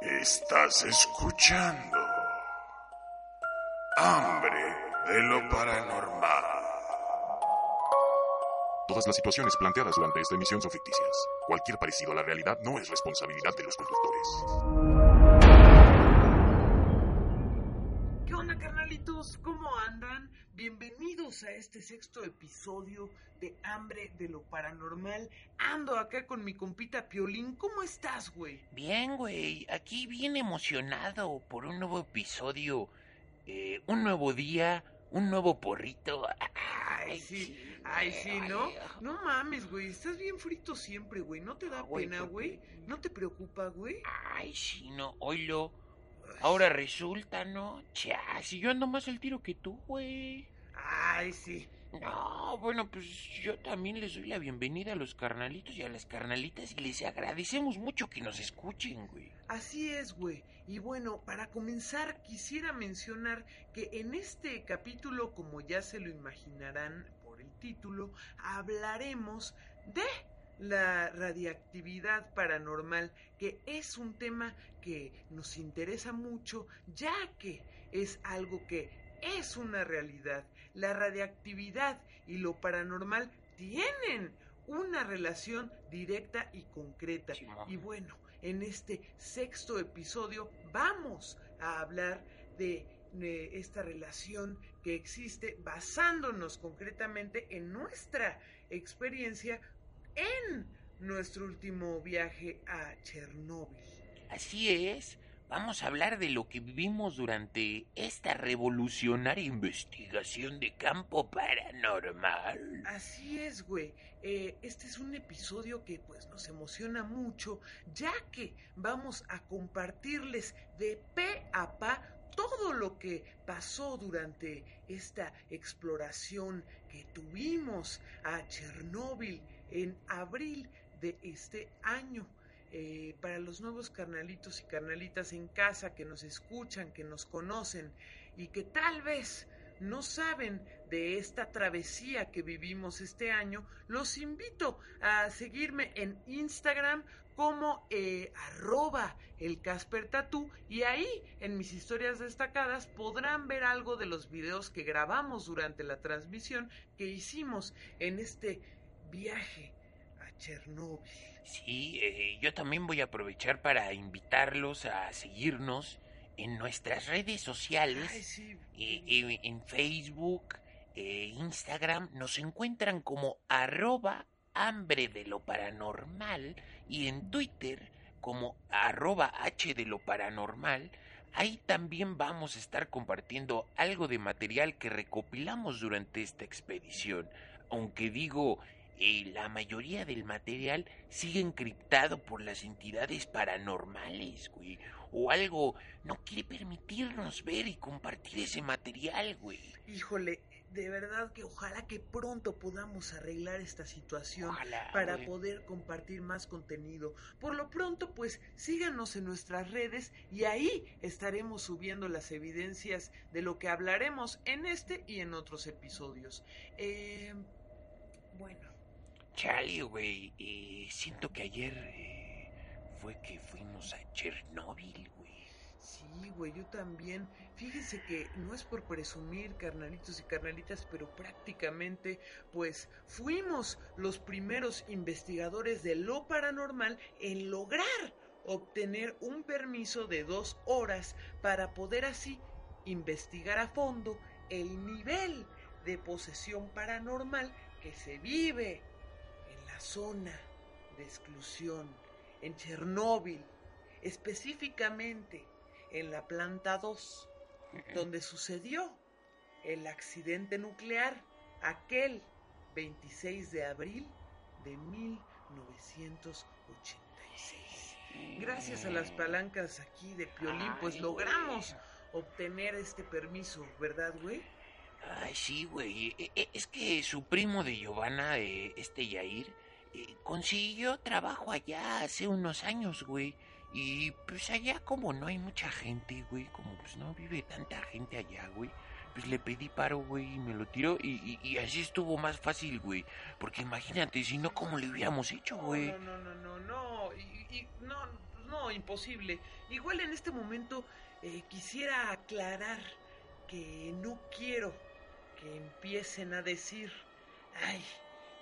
Estás escuchando Hambre de lo Paranormal. Todas las situaciones planteadas durante esta emisión son ficticias. Cualquier parecido a la realidad no es responsabilidad de los conductores. Bienvenidos a este sexto episodio de Hambre de lo Paranormal. Ando acá con mi compita Piolín. ¿Cómo estás, güey? Bien, güey. Aquí bien emocionado por un nuevo episodio. eh, un nuevo día, un nuevo porrito. Ay, sí. Ay, sí, ¿no? No mames, güey. Estás bien frito siempre, güey. ¿No te da pena, ¿por güey? ¿No te preocupa, güey? Ay, sí, no. Oílo. Ahora resulta, ¿no? Chá, si yo ando más al tiro que tú, güey. Ay, sí. No, bueno, pues yo también les doy la bienvenida a los carnalitos y a las carnalitas y les agradecemos mucho que nos escuchen, güey. Así es, güey. Y bueno, para comenzar, quisiera mencionar que en este capítulo, como ya se lo imaginarán por el título, hablaremos de la radiactividad paranormal, que es un tema que nos interesa mucho, ya que es algo que es una realidad. La radiactividad y lo paranormal tienen una relación directa y concreta. Y bueno, en este sexto episodio vamos a hablar de, de esta relación que existe basándonos concretamente en nuestra experiencia en nuestro último viaje a Chernóbil. Así es. Vamos a hablar de lo que vivimos durante esta revolucionaria investigación de campo paranormal. Así es, güey. Eh, este es un episodio que pues nos emociona mucho, ya que vamos a compartirles de pe a pa todo lo que pasó durante esta exploración que tuvimos a Chernóbil en abril de este año. Eh, para los nuevos carnalitos y carnalitas en casa que nos escuchan, que nos conocen y que tal vez no saben de esta travesía que vivimos este año, los invito a seguirme en Instagram como eh, arroba el Casper Tatú y ahí en mis historias destacadas podrán ver algo de los videos que grabamos durante la transmisión que hicimos en este viaje Chernóbil. Sí, eh, yo también voy a aprovechar para invitarlos a seguirnos en nuestras redes sociales. Ay, sí. Eh, eh, en Facebook, Instagram, nos encuentran como arroba hambre de lo paranormal y en Twitter como arroba h de lo paranormal. Ahí también vamos a estar compartiendo algo de material que recopilamos durante esta expedición. Aunque digo, eh, la mayoría del material sigue encriptado por las entidades paranormales, güey. O algo no quiere permitirnos ver y compartir ese material, güey. Híjole, de verdad que ojalá que pronto podamos arreglar esta situación Ojalá, para güey. poder compartir más contenido. Por lo pronto, pues síganos en nuestras redes y ahí estaremos subiendo las evidencias de lo que hablaremos en este y en otros episodios. Eh, bueno, Chale, güey. eh, siento que ayer eh, fue que fuimos a Chernóbil, güey. sí, güey, yo también. Fíjense que no es por presumir, carnalitos y carnalitas, pero prácticamente, pues, fuimos los primeros investigadores de lo paranormal en lograr obtener un permiso de dos horas para poder así investigar a fondo el nivel de posesión paranormal que se vive zona de exclusión, en Chernóbil, específicamente en la planta 2, donde sucedió el accidente nuclear aquel 26 de abril de 1986. Gracias a las palancas aquí de Piolín, pues Ay, logramos güey. obtener este permiso, ¿verdad, güey? Ay, sí, güey. E- e- Es que su primo de Giovanna, eh, este Yair, eh, consiguió trabajo allá hace unos años, güey. Y pues allá como no hay mucha gente, güey, como pues no vive tanta gente allá, güey. Pues le pedí paro, güey, y me lo tiró. Y, y- y así estuvo más fácil, güey. Porque imagínate, si no, ¿cómo le hubiéramos hecho, güey? No, no, no, no, no. Y, y- no, pues no, imposible. Igual en este momento eh, quisiera aclarar que no quiero que empiecen a decir, ay,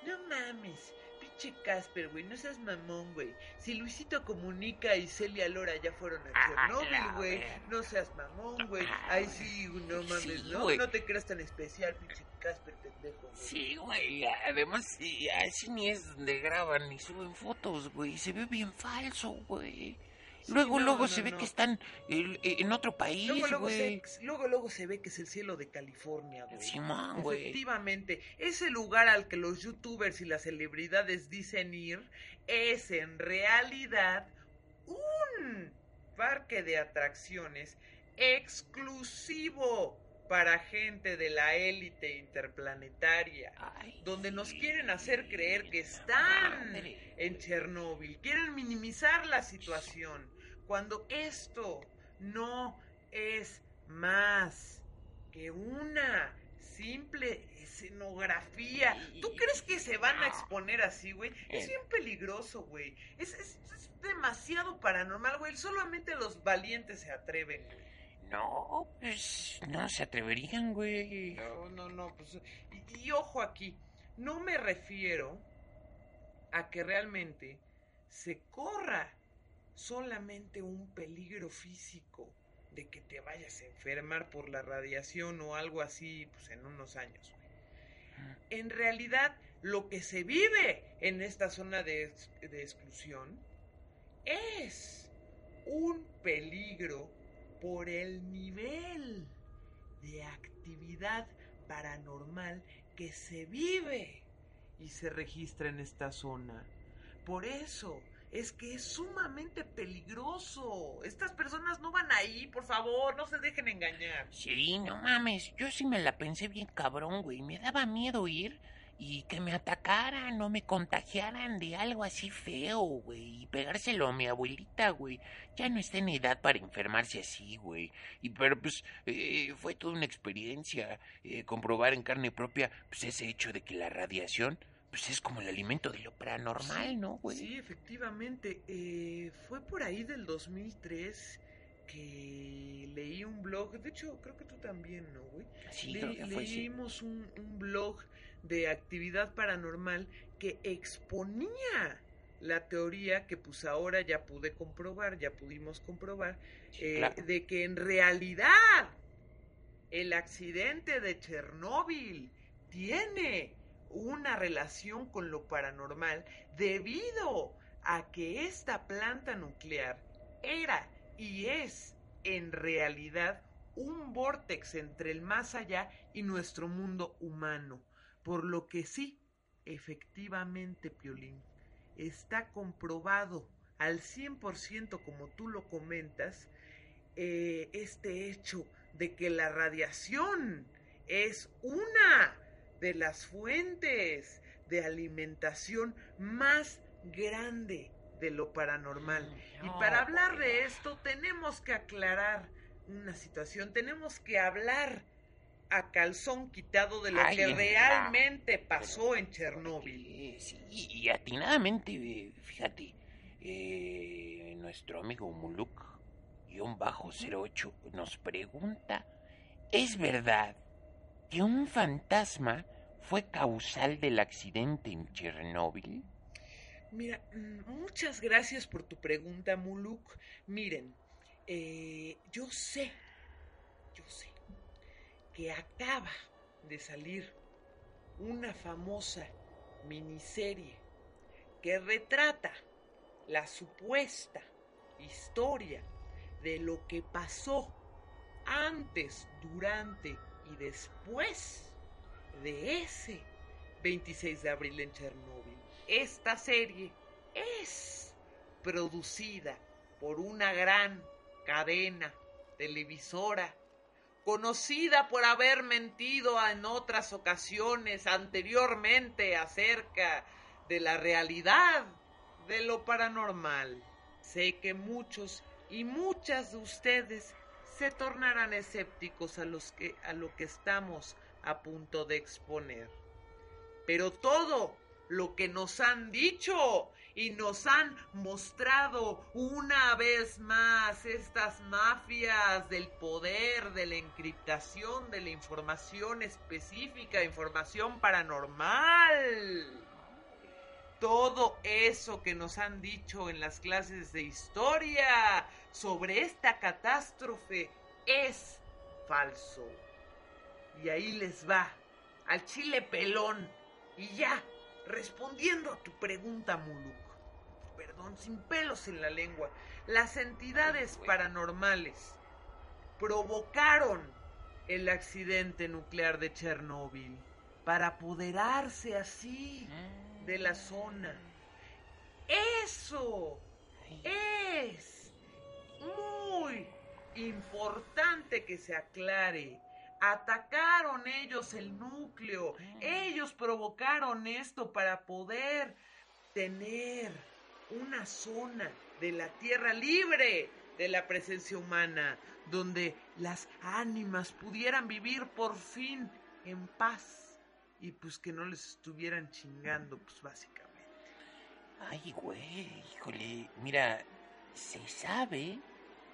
no mames, pinche Casper, güey, no seas mamón, güey. Si Luisito Comunica y Celia Lora ya fueron a Ah, Chernobyl, güey, no seas mamón, güey. Ah, Ay, sí, no mames, sí, no, no te creas tan especial, pinche Casper, pendejo, güey. Sí, güey, además, sí, así ni es donde graban ni suben fotos, güey. Se ve bien falso, güey. Luego, no, luego no, se ve que están en otro país, Luego luego, se, luego, luego se ve que es el cielo de California, güey. Simón, güey. Efectivamente, ese lugar al que los youtubers y las celebridades dicen ir es en realidad un parque de atracciones exclusivo para gente de la élite interplanetaria, Ay, donde nos quieren hacer creer que están en Chernóbil, quieren minimizar la situación, cuando esto no es más que una simple escenografía. ¿Tú crees que se van a exponer así, güey? Es Eh. bien peligroso, güey. Es, es- es demasiado paranormal, güey. Solamente los valientes se atreven, güey. No, pues no se atreverían, güey. No, no, no, pues. Y, y ojo aquí, no me refiero a que realmente se corra solamente un peligro físico de que te vayas a enfermar por la radiación o algo así, pues en unos años. En realidad, lo que se vive en esta zona de, de exclusión es un peligro por el nivel de actividad paranormal que se vive y se registra en esta zona. Por eso es que es sumamente peligroso. Estas personas no van ahí, por favor, no se dejen engañar. Sí, no mames, yo sí me la pensé bien cabrón, güey. Me daba miedo ir y que me atacaran o me contagiaran de algo así feo, güey. Y pegárselo a mi abuelita, güey. Ya no está en edad para enfermarse así, güey. Y pero pues eh, fue toda una experiencia eh, comprobar en carne propia pues ese hecho de que la radiación pues es como el alimento de lo paranormal, ¿no, güey? Sí, efectivamente. eh, fue por ahí del 2003 que leí un blog. De hecho, creo que tú también, ¿no, güey? Sí, Le- creo que fue así. leímos un, un blog de actividad paranormal que exponía la teoría que pues ahora ya pude comprobar, ya pudimos comprobar, Sí, eh, claro. de que en realidad el accidente de Chernóbil tiene una relación con lo paranormal debido a que esta planta nuclear era y es en realidad un vórtex entre el más allá y nuestro mundo humano. Por lo que sí, efectivamente, Piolín, está comprobado al 100% como tú lo comentas, eh, este hecho de que la radiación es una de las fuentes de alimentación más grande de lo paranormal. Y para hablar de esto tenemos que aclarar una situación, tenemos que hablar a calzón quitado de lo Ay, que realmente pasó en Chernóbil. Eh, Sí, y atinadamente, eh, fíjate, eh, nuestro amigo Muluk, guion bajo 08, nos pregunta, ¿es verdad que un fantasma fue causal del accidente en Chernóbil? Mira, mm, muchas gracias por tu pregunta, Muluk. Miren, eh, yo sé, yo sé, que acaba de salir una famosa miniserie que retrata la supuesta historia de lo que pasó antes, durante y después de ese 26 de abril en Chernóbil. Esta serie es producida por una gran cadena televisora conocida por haber mentido en otras ocasiones anteriormente acerca de la realidad de lo paranormal. Sé que muchos y muchas de ustedes se tornarán escépticos a, los que, a lo que estamos a punto de exponer. Pero todo lo que nos han dicho y nos han mostrado una vez más estas mafias del poder, de la encriptación, de la información específica, información paranormal. Todo eso que nos han dicho en las clases de historia sobre esta catástrofe es falso. Y ahí les va, al chile pelón. Y ya, respondiendo a tu pregunta, Muluk. Perdón, sin pelos en la lengua. Las entidades paranormales provocaron el accidente nuclear de Chernóbil para apoderarse así de la zona. Eso es muy importante que se aclare. Atacaron ellos el núcleo. Ellos provocaron esto para poder tener una zona de la tierra libre de la presencia humana, donde las ánimas pudieran vivir por fin en paz y pues que no les estuvieran chingando, pues básicamente. Ay, güey, híjole, mira, se sabe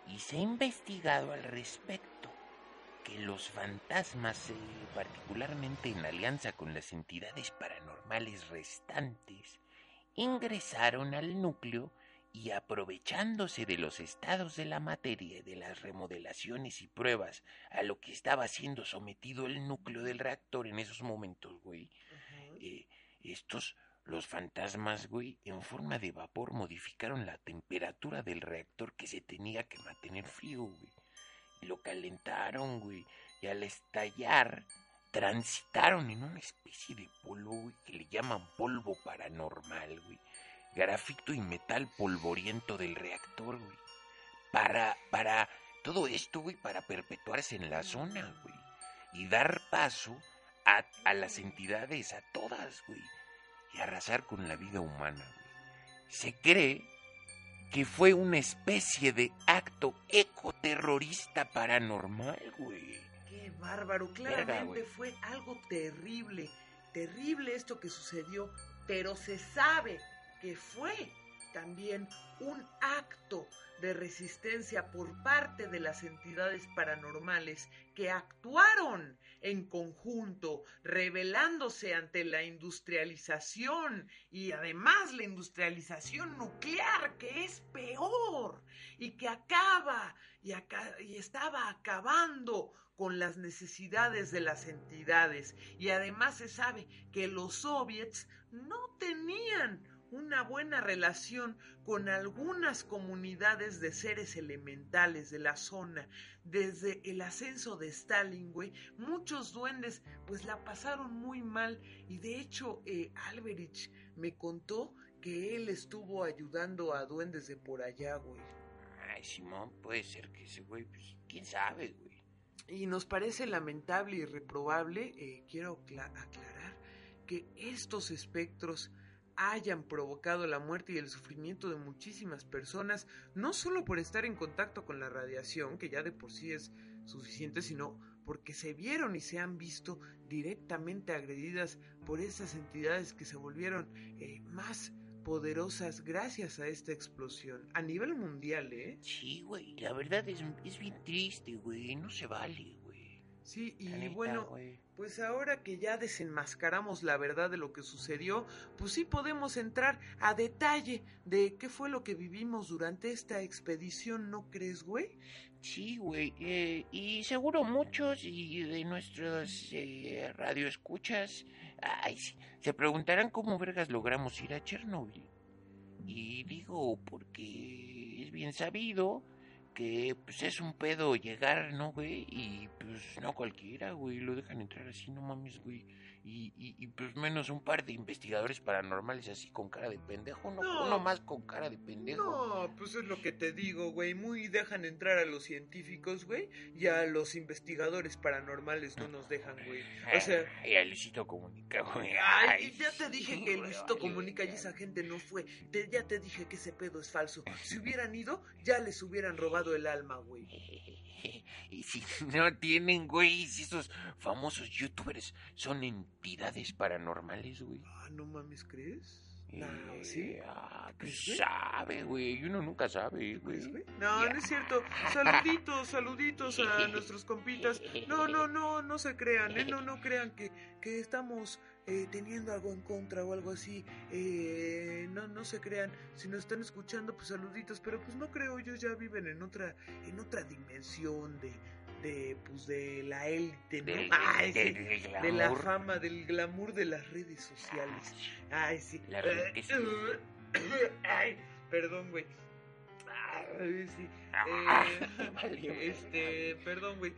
y se ha investigado al respecto que los fantasmas, eh, particularmente en alianza con las entidades paranormales restantes, ingresaron al núcleo y aprovechándose de los estados de la materia y de las remodelaciones y pruebas a lo que estaba siendo sometido el núcleo del reactor en esos momentos, güey, eh, estos, los fantasmas, güey, en forma de vapor modificaron la temperatura del reactor que se tenía que mantener frío, güey. Lo calentaron, güey. Y al estallar, transitaron en una especie de polvo, güey, que le llaman polvo paranormal, güey. Grafito y metal polvoriento del reactor, güey. Para, para, todo esto, güey, para perpetuarse en la zona, güey. Y dar paso a, a las entidades, a todas, güey. Y arrasar con la vida humana, güey. Se cree que fue una especie de acto ecoterrorista paranormal, güey. Qué bárbaro, Verga, claramente güey. fue algo terrible, terrible esto que sucedió, pero se sabe que fue también un acto de resistencia por parte de las entidades paranormales que actuaron en conjunto, rebelándose ante la industrialización y además la industrialización nuclear, que es peor y que acaba y, y estaba acabando con las necesidades de las entidades. Y además se sabe que los soviets no tenían una buena relación con algunas comunidades de seres elementales de la zona. Desde el ascenso de Stalin, güey, muchos duendes pues la pasaron muy mal y de hecho eh, Alberich me contó que él estuvo ayudando a duendes de por allá, güey. Ay, Simón, puede ser que ese güey, pues, quién sabe, güey. Y nos parece lamentable y reprobable, eh, quiero cla- aclarar, que estos espectros hayan provocado la muerte y el sufrimiento de muchísimas personas, no solo por estar en contacto con la radiación, que ya de por sí es suficiente, sino porque se vieron y se han visto directamente agredidas por esas entidades que se volvieron eh, más poderosas gracias a esta explosión a nivel mundial, ¿eh? Sí, güey, la verdad es, es bien triste, güey, no se vale, güey. Sí, y neta, bueno. Pues ahora que ya desenmascaramos la verdad de lo que sucedió, pues sí podemos entrar a detalle de qué fue lo que vivimos durante esta expedición, ¿no crees, güey? Sí, güey, eh, y seguro muchos y de nuestros eh, radioescuchas ay, se preguntarán cómo vergas logramos ir a Chernóbil. Y digo, porque es bien sabido que pues es un pedo llegar, ¿no, güey? Y pues no cualquiera, güey, lo dejan entrar así, no mames, güey. Y, y, y, pues menos un par de investigadores paranormales así con cara de pendejo, no, No. uno más con cara de pendejo. No, pues es lo que te digo, güey. Muy dejan entrar a los científicos, güey, y a los investigadores paranormales no nos dejan, güey. O sea, Ay, a Luisito Comunica, güey. Ay, ya te dije sí, que Luisito Comunica y esa gente no fue. Te- ya te dije que ese pedo es falso. Si hubieran ido, ya les hubieran robado el alma, güey. Y si no tienen, güey, si esos famosos youtubers son entidades paranormales, güey. Ah, no mames, ¿crees? No, Eh, ¿sí? Ah, ¿Crees, pues güey? sabe, güey. Uno nunca sabe, ¿Crees, güey. güey? No, no es cierto. Saluditos, saluditos a nuestros compitas. No, no, no, no se crean, ¿eh? No, no crean que, que estamos eh, teniendo algo en contra o algo así. Eh, no, no se crean. Si nos están escuchando, pues saluditos. Pero pues no creo, ellos ya viven en otra, en otra dimensión de, de, pues de la élite, ¿no? Del- Ay, sí, del de la fama, del glamour de las redes sociales. Ay, sí. Ay, perdón, güey. Ay, sí. Ah, Eh, este, perdón, güey.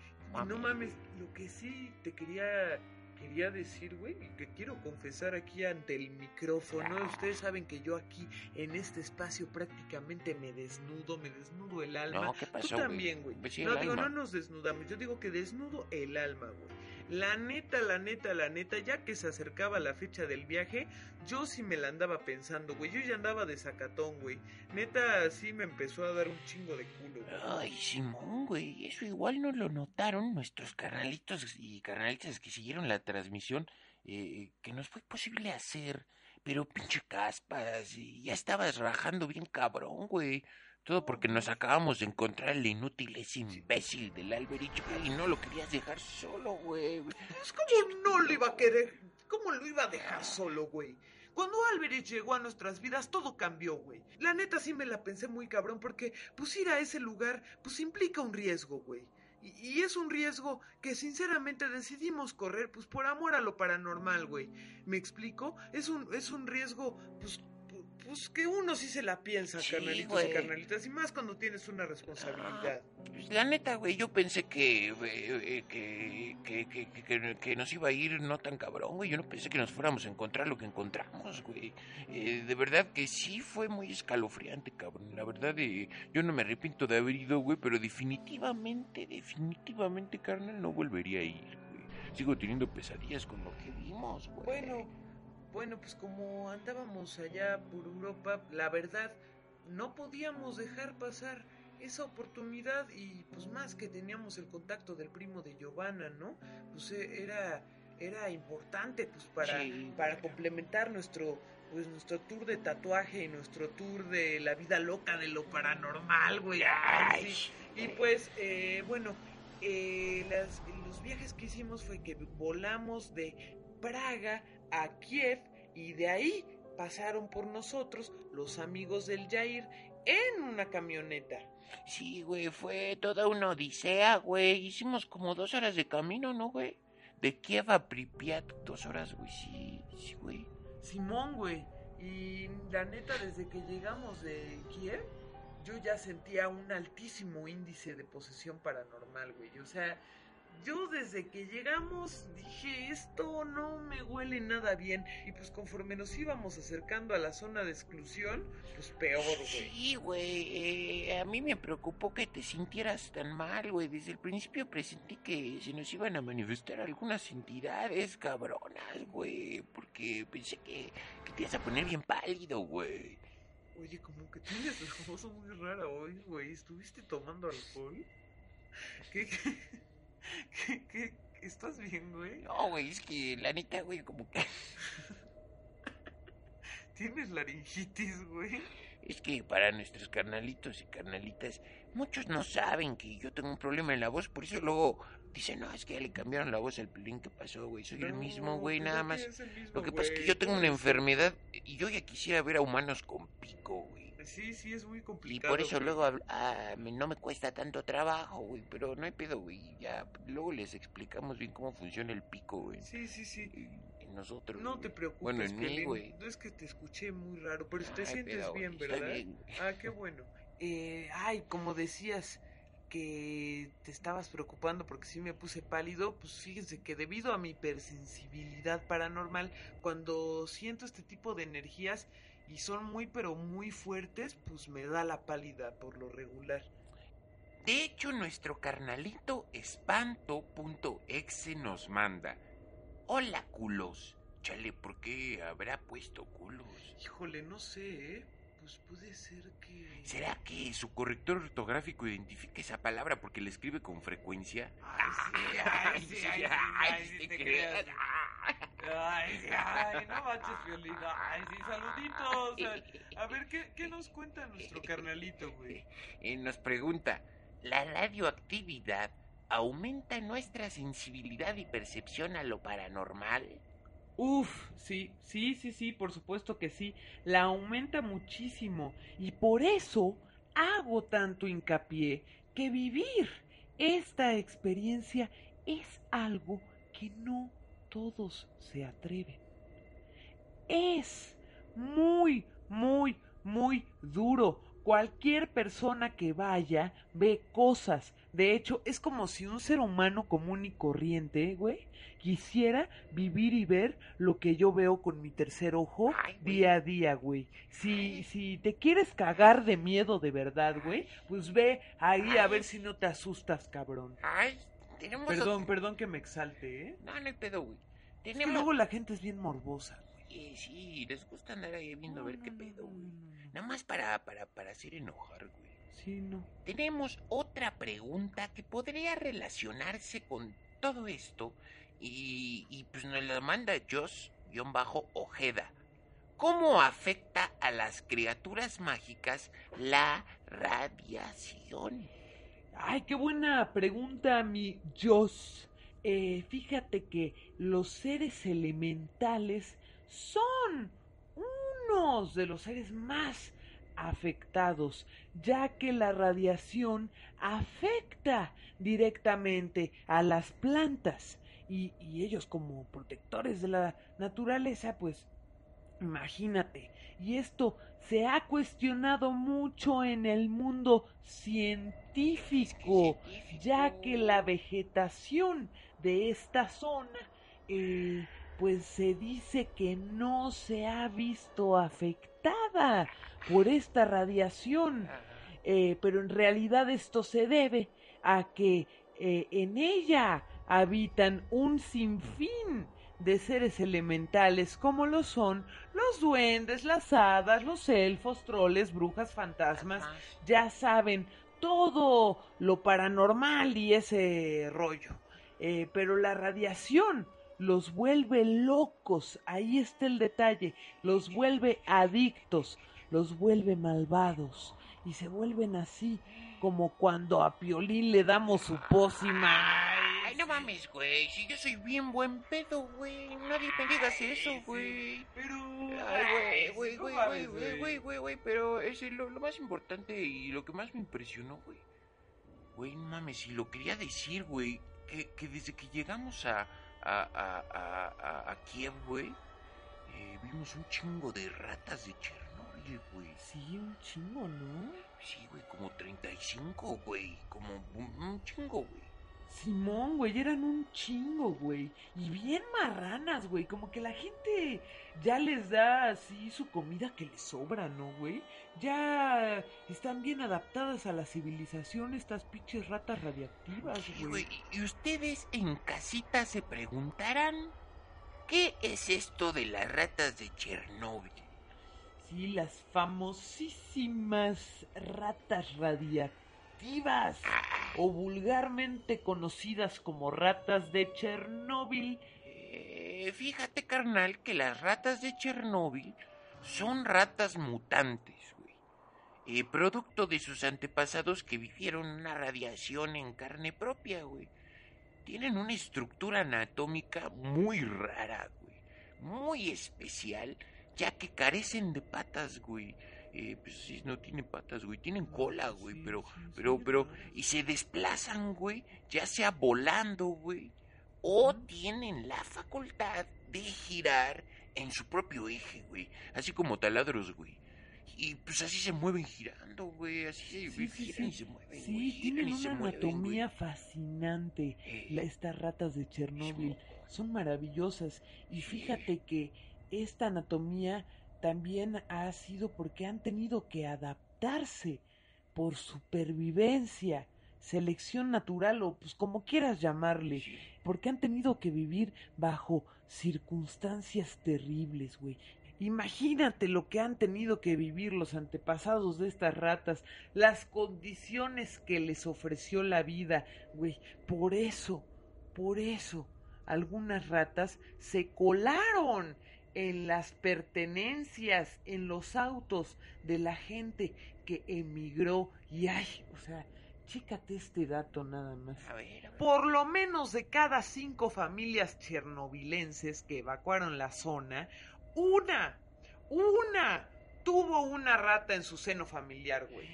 No mames, lo que sí te quería quería decir, güey, y que quiero confesar aquí ante el micrófono. Ustedes saben que yo aquí en este espacio prácticamente me desnudo, me desnudo el alma. No, ¿qué pasó, Tú también, güey. Pues no digo, alma. no nos desnudamos, yo digo que desnudo el alma, güey. La neta, la neta, la neta, ya que se acercaba la fecha del viaje, yo sí me la andaba pensando, güey. Yo ya andaba de sacatón, güey. Neta, sí me empezó a dar un chingo de culo. Ay, Simón, güey, eso igual no lo notaron nuestros carnalitos y carnalitas que siguieron la transmisión, eh, que nos fue posible hacer, pero pinche caspas, ya estabas rajando bien cabrón, güey. Todo porque nos acabamos de encontrar el inútil, ese imbécil del Alberich, y no lo querías dejar solo, güey. Pues, ¿cómo no lo iba a querer? ¿Cómo lo iba a dejar solo, güey? Cuando Alberich llegó a nuestras vidas, todo cambió, güey. La neta sí me la pensé muy cabrón porque, pues, ir a ese lugar, pues, implica un riesgo, güey. Y, y es un riesgo que sinceramente decidimos correr, pues, por amor a lo paranormal, güey. ¿Me explico? Es un, es un riesgo, pues, pu- pues, que uno sí se la piensa, Sí, carnalitos güey. y carnalitas. Y más cuando tienes una responsabilidad. Pues, la neta, güey, yo pensé que, eh, eh, que, que, que, que- que- que nos iba a ir no tan cabrón, güey. Yo no pensé que nos fuéramos a encontrar lo que encontramos, güey. Eh, de verdad que sí fue muy escalofriante, cabrón. La verdad, eh, yo no me arrepiento de haber ido, güey, pero definitivamente, definitivamente, carnal, no volvería a ir, güey. Sigo teniendo pesadillas con lo que vimos, güey. Bueno, bueno, pues como andábamos allá por Europa, la verdad, no podíamos dejar pasar esa oportunidad y pues más que teníamos el contacto del primo de Giovanna, ¿no? Pues eh, era era importante pues para Sí. para complementar nuestro pues nuestro tour de tatuaje y nuestro tour de la vida loca de lo paranormal, güey. Ay, Ay, sí. Y pues, eh, bueno, eh, las- los viajes que hicimos fue que volamos de Praga a Kiev y de ahí pasaron por nosotros los amigos del Jair en una camioneta. Sí, güey, fue toda una odisea, güey. Hicimos como dos horas de camino, ¿no, güey? De Kiev a Pripyat, dos horas, güey, sí, sí, güey. Simón, güey. Y la neta, desde que llegamos de Kiev, yo ya sentía un altísimo índice de posesión paranormal, güey. O sea, yo desde que llegamos dije, esto no me huele nada bien. Y pues conforme nos íbamos acercando a la zona de exclusión, pues peor, güey. Sí, güey, eh, a mí me preocupó que te sintieras tan mal, güey. Desde el principio presentí que se nos iban a manifestar algunas entidades cabronas, güey. Porque pensé que, que te ibas a poner bien pálido, güey. Oye, como que tienes la voz muy rara hoy, güey. ¿Estuviste tomando alcohol? ¿Qué, qué, qué, qué- ¿Estás bien, güey? No, güey, es que la neta, güey, como que... ¿Tienes laringitis, güey? Es que para nuestros carnalitos y carnalitas, muchos no saben que yo tengo un problema en la voz, por eso luego dicen, no, es que ya le cambiaron la voz al pelín que pasó, güey. Soy el mismo, güey, nada más. mismo, Lo que pasa es que yo tengo una enfermedad y yo ya quisiera ver a humanos con pico, güey. Sí, sí, es muy Y complicado. por eso güey. luego ah, no me cuesta tanto trabajo, güey, pero no hay pedo, güey. Ya luego les explicamos bien cómo funciona el pico, güey. Sí, sí, sí. En- nosotros. No güey. te preocupes, Bueno, en mí, güey. No es que te escuché muy raro, pero te sientes pedo, bien, güey, ¿verdad? bien. Ah, qué bueno. Eh, ay, como decías que te estabas preocupando porque sí me puse pálido, pues fíjense que debido a mi hipersensibilidad paranormal, cuando siento este tipo de energías y son muy pero muy fuertes, pues me da la pálida por lo regular. De hecho, nuestro carnalito espanto.exe nos manda. Hola, culos. Chale, ¿por qué habrá puesto culos? Híjole, no sé, ¿eh? Pues puede ser que... ¿Será que su corrector ortográfico identifica esa palabra porque la escribe con frecuencia? Ay, sí, ay, sí, ay, sí, ay, sí te creas. Ay, sí, ay, no manches, Violín. Ay, sí, saluditos. A, a ver, ¿qué, ¿qué nos cuenta nuestro carnalito, güey? Eh, nos pregunta, ¿la radioactividad aumenta nuestra sensibilidad y percepción a lo paranormal? Uf, sí, sí, sí, sí, por supuesto que sí. La aumenta muchísimo. Y por eso hago tanto hincapié que vivir esta experiencia es algo que no todos se atreven. Es muy, muy, muy duro. Cualquier persona que vaya ve cosas. De hecho, es como si un ser humano común y corriente, güey, quisiera vivir y ver lo que yo veo con mi tercer ojo Ay, día a día, güey. Si, si te quieres cagar de miedo de verdad, güey, pues ve ahí a ver si no te asustas, cabrón. Ay, tenemos... Perdón, perdón que me exalte, ¿eh? No, no hay pedo, güey. Es que Tenemos... luego la gente es bien morbosa. Sí, les gusta andar ahí viendo a ver qué pedo, güey. Nada más para, para, para hacer enojar, güey. Sí, no. Tenemos otra pregunta que podría relacionarse con todo esto y, y pues nos la manda Joss-Ojeda. ¿Cómo afecta a las criaturas mágicas la radiación? Ay, qué buena pregunta, mi Joss. Eh, fíjate que los seres elementales son unos de los seres más afectados, ya que la radiación afecta directamente a las plantas y, ellos como protectores de la naturaleza, pues imagínate. Y esto se ha cuestionado mucho en el mundo científico, ya que la vegetación de esta zona, eh, pues se dice que no se ha visto afectada por esta radiación, eh, pero en realidad esto se debe a que eh, en ella habitan un sinfín de seres elementales como lo son los duendes, las hadas, los elfos, troles, brujas, fantasmas, Ajá. ya saben todo lo paranormal y ese rollo. Eh, pero la radiación los vuelve locos, ahí está el detalle, los vuelve adictos, los vuelve malvados y se vuelven así como cuando a Piolín le damos su pócima. Ay, no mames, güey. Si yo soy bien buen pedo, güey. Nadie me digas eso, güey. Pero... Ay, güey, güey, güey, güey, güey, güey, güey, pero es lo, lo más importante y lo que más me impresionó, güey. Güey, no mames, y lo quería decir, güey, que, que desde que llegamos a, a, a, a, a- Kiev, güey, eh, vimos un chingo de ratas de Chernobyl, güey. Sí, un chingo, ¿no? Sí, güey, como 35, güey, como un, un chingo, güey. Simón, güey, eran un chingo, güey. Y bien marranas, güey. Como que la gente ya les da así su comida que les sobra, ¿no, güey? Ya están bien adaptadas a la civilización estas pinches ratas radiactivas, güey. y ustedes en casita se preguntarán, ¿qué es esto de las ratas de Chernóbil? Sí, las famosísimas ratas radiactivas. O vulgarmente conocidas como ratas de Chernóbil. Eh, fíjate, carnal, que las ratas de Chernóbil son ratas mutantes, güey. Eh, producto de sus antepasados que vivieron una radiación en carne propia, güey. Tienen una estructura anatómica muy rara, güey. Muy especial, ya que carecen de patas, güey. Eh, pues sí, no tienen patas, güey. Tienen cola, güey, Sí, pero sí, pero, sí, pero, y se desplazan, güey, ya sea volando, güey, o tienen la facultad de girar en su propio eje, güey, así como taladros, güey. Y pues así se mueven girando, güey, así se Sí, sí, giran y sí. se mueven, Sí, güey, tienen y una mueven, anatomía fascinante. Eh, la- estas ratas de Chernóbil son maravillosas. Y fíjate que esta anatomía también ha sido porque han tenido que adaptarse por supervivencia, selección natural o pues como quieras llamarle. Porque han tenido que vivir bajo circunstancias terribles, güey. Imagínate lo que han tenido que vivir los antepasados de estas ratas, las condiciones que les ofreció la vida, güey. Por eso, por eso, algunas ratas se colaron en las pertenencias, en los autos de la gente que emigró. Y ay, o sea, chécate este dato nada más. A ver, a ver. Por lo menos de cada cinco familias chernobilenses que evacuaron la zona, una, una tuvo una rata en su seno familiar, güey.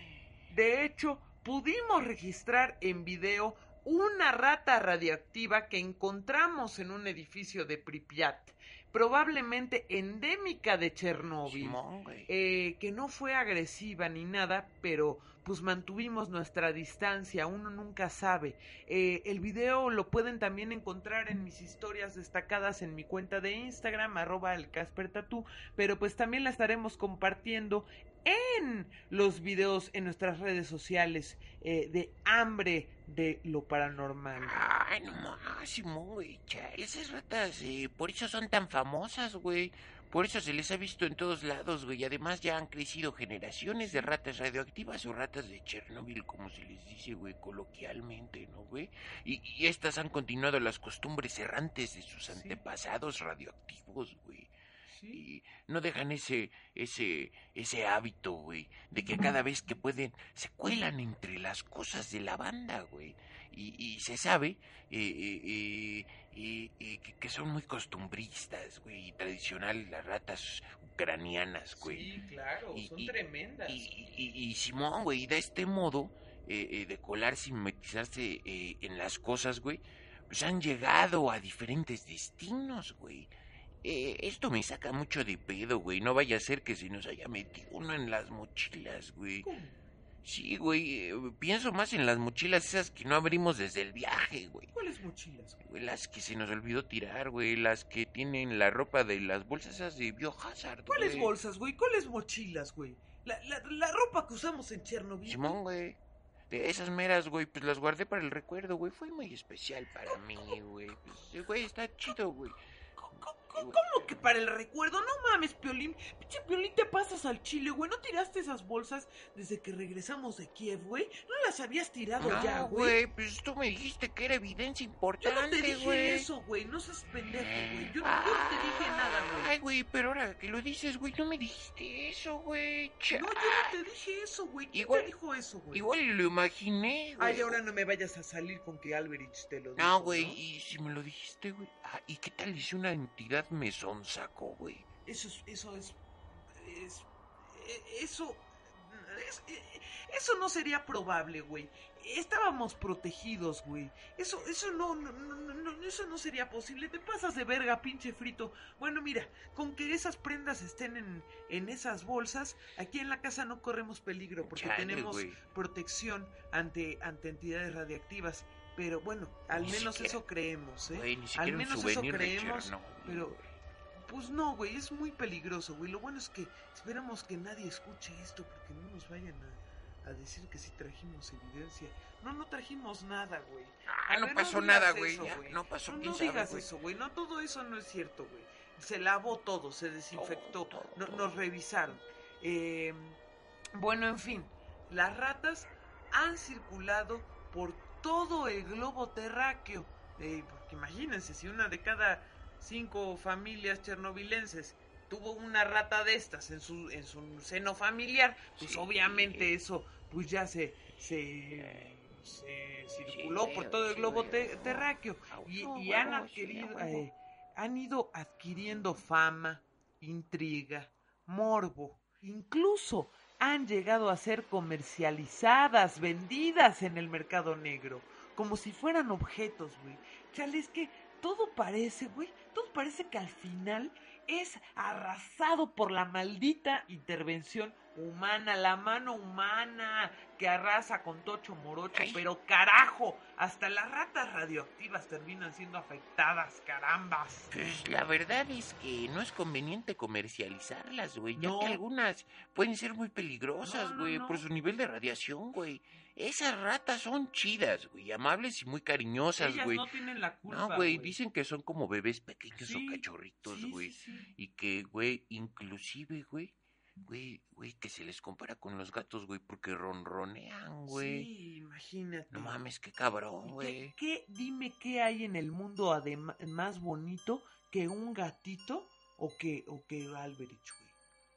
De hecho, pudimos registrar en video una rata radiactiva que encontramos en un edificio de Pripyat, probablemente endémica de. Simón, güey. eh, que no fue agresiva ni nada, pero pues mantuvimos nuestra distancia, uno nunca sabe. Eh, el video lo pueden también encontrar en mis historias destacadas en mi cuenta de Instagram, arroba el Casper Tatú, pero pues también la estaremos compartiendo en los videos en nuestras redes sociales eh, de hambre de lo paranormal. Ay, no más, esas ratas, eh, por eso son tan famosas, güey. Por eso se les ha visto en todos lados, güey. Además ya han crecido generaciones de ratas radioactivas o ratas de Chernobyl, como se les dice, güey, coloquialmente, ¿no, güey? Y, y estas han continuado las costumbres errantes de sus antepasados radioactivos, güey. Y no dejan ese, ese, ese hábito, güey, de que cada vez que pueden se cuelan entre las cosas de la banda, güey. Y, y se sabe eh, eh, eh, que, que son muy costumbristas, güey, y tradicional las ratas ucranianas, güey. claro, Y- y- tremendas. Y, y, y Simón, güey, de este modo eh, eh, de colarse y metizarse eh, en las cosas, güey, pues han llegado a diferentes destinos, güey. Eh, esto me saca mucho de pedo, güey. No vaya a ser que se nos haya metido uno en las mochilas, güey. Sí, güey. eh, pienso más en las mochilas esas que no abrimos desde el viaje, güey. ¿Cuáles mochilas? Güey, Las que se nos olvidó tirar, güey. Las que tienen la ropa de las bolsas esas de biohazard, ¿Cuáles güey. bolsas, güey? ¿Cuáles mochilas, güey? La, la, la ropa que usamos en Chernobyl. Simón, güey. De esas meras, güey, pues las guardé para el recuerdo, güey. Fue muy especial para mí, güey. Pues, güey, está chido, güey. ¿Cómo, que para el recuerdo? No mames, Piolín. Pinche Piolín, te pasas al chile, güey. ¿No tiraste esas bolsas desde que regresamos de Kiev, güey? ¿No las habías tirado ya, No, güey? güey, pues tú me dijiste que era evidencia Yo no importante, te dije güey. eso, güey. No seas pendejo, güey. Yo, no te dije nada, güey. Ay, güey, pero ahora que lo dices, güey, no me dijiste eso, güey. No, yo no te dije eso, güey. ¿Quién Igual- te dijo eso, güey? Igual lo imaginé, güey. Ay, ahora no me vayas a salir con que Alberich te lo dijo. No, güey, y si me lo dijiste, güey. ¿Y qué tal si una entidad me sonsacó, güey? Eso es, eso es, es- eh, eso, es- eh, eso no sería probable, güey. Estábamos protegidos, güey. Eso, eso no, no, no, no, eso no sería posible. Te pasas de verga, pinche frito. Bueno, mira, con que esas prendas estén en, en esas bolsas, aquí en la casa no corremos peligro porque Chale, tenemos protección ante, ante entidades radiactivas. Pero bueno, al Ni menos siquiera- eso creemos, ¿eh? Güey, ni Al un menos eso creemos, pero güey. pues no, güey, es muy peligroso, güey. Lo bueno es que esperamos que nadie escuche esto porque no nos vayan a, a decir que sí trajimos evidencia. No, no trajimos nada, güey. Ah, no ver, pasó nada, güey. eso, güey. No pasó, No, quién no sabe, digas güey. eso, güey. No, todo eso no es cierto, güey. Se lavó todo, se desinfectó, Todo, todo, no- todo. nos revisaron. Eh, bueno, en fin, las ratas han circulado por todo el globo terráqueo. Eh, porque imagínense, si una de cada cinco familias chernobilenses tuvo una rata de estas en su, en su seno familiar, pues Sí. obviamente eso pues ya se, se, se circuló Sí, por todo el globo te- terráqueo y, han adquirido, eh, han ido adquiriendo fama, intriga, morbo, incluso han llegado a ser comercializadas, vendidas en el mercado negro, como si fueran objetos, güey. Chale, es que todo parece, güey, todo parece que al final es arrasado por la maldita intervención humana, la mano humana que arrasa con tocho morocho, Ay. pero carajo, hasta las ratas radioactivas terminan siendo afectadas, carambas. Pues la verdad es que no es conveniente comercializarlas, güey, ya No. que algunas pueden ser muy peligrosas, no, güey, no. por su nivel de radiación, güey. Esas ratas son chidas, güey, amables y muy cariñosas, güey. no tienen la culpa. No, güey, dicen que son como bebés pequeños Sí, o cachorritos, güey. sí, sí. Y que, güey, inclusive, güey, güey, güey, que se les compara con los gatos, güey, porque ronronean, güey. Sí, imagínate. No mames, qué cabrón, ¿Y güey. ¿Qué, qué- dime qué hay en el mundo más bonito que un gatito o que, o que Alberich, güey?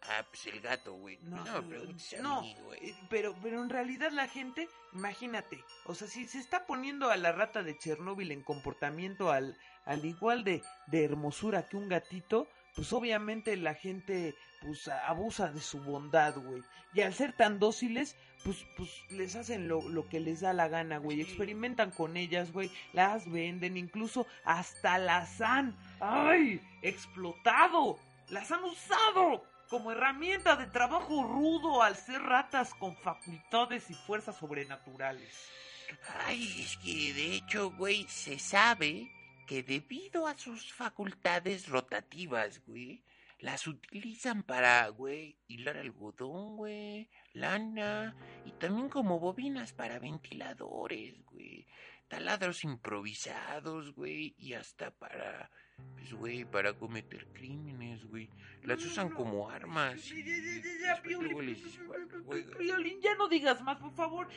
Ah, pues el gato, güey. No, me preguntes a no, mí, güey. eh, pero, pero en realidad la gente, imagínate, o sea, si se está poniendo a la rata de Chernóbil en comportamiento al, al igual de, de hermosura que un gatito, pues obviamente la gente pues abusa de su bondad, güey. Y al ser tan dóciles, pues, pues les hacen lo, lo que les da la gana, güey. Experimentan con ellas, güey. Las venden, incluso hasta las han, ¡ay! explotado. Las han usado como herramienta de trabajo rudo al ser ratas con facultades y fuerzas sobrenaturales. Ay, es que de hecho, güey, se sabe que debido a sus facultades rotativas, güey, las utilizan para, güey, hilar algodón, güey, lana y también como bobinas para ventiladores, güey, taladros improvisados, güey, y hasta para, pues, güey, para cometer crímenes, güey. Las usan como armas. Ya, ya, ya, Piolín, ya no digas más, por favor.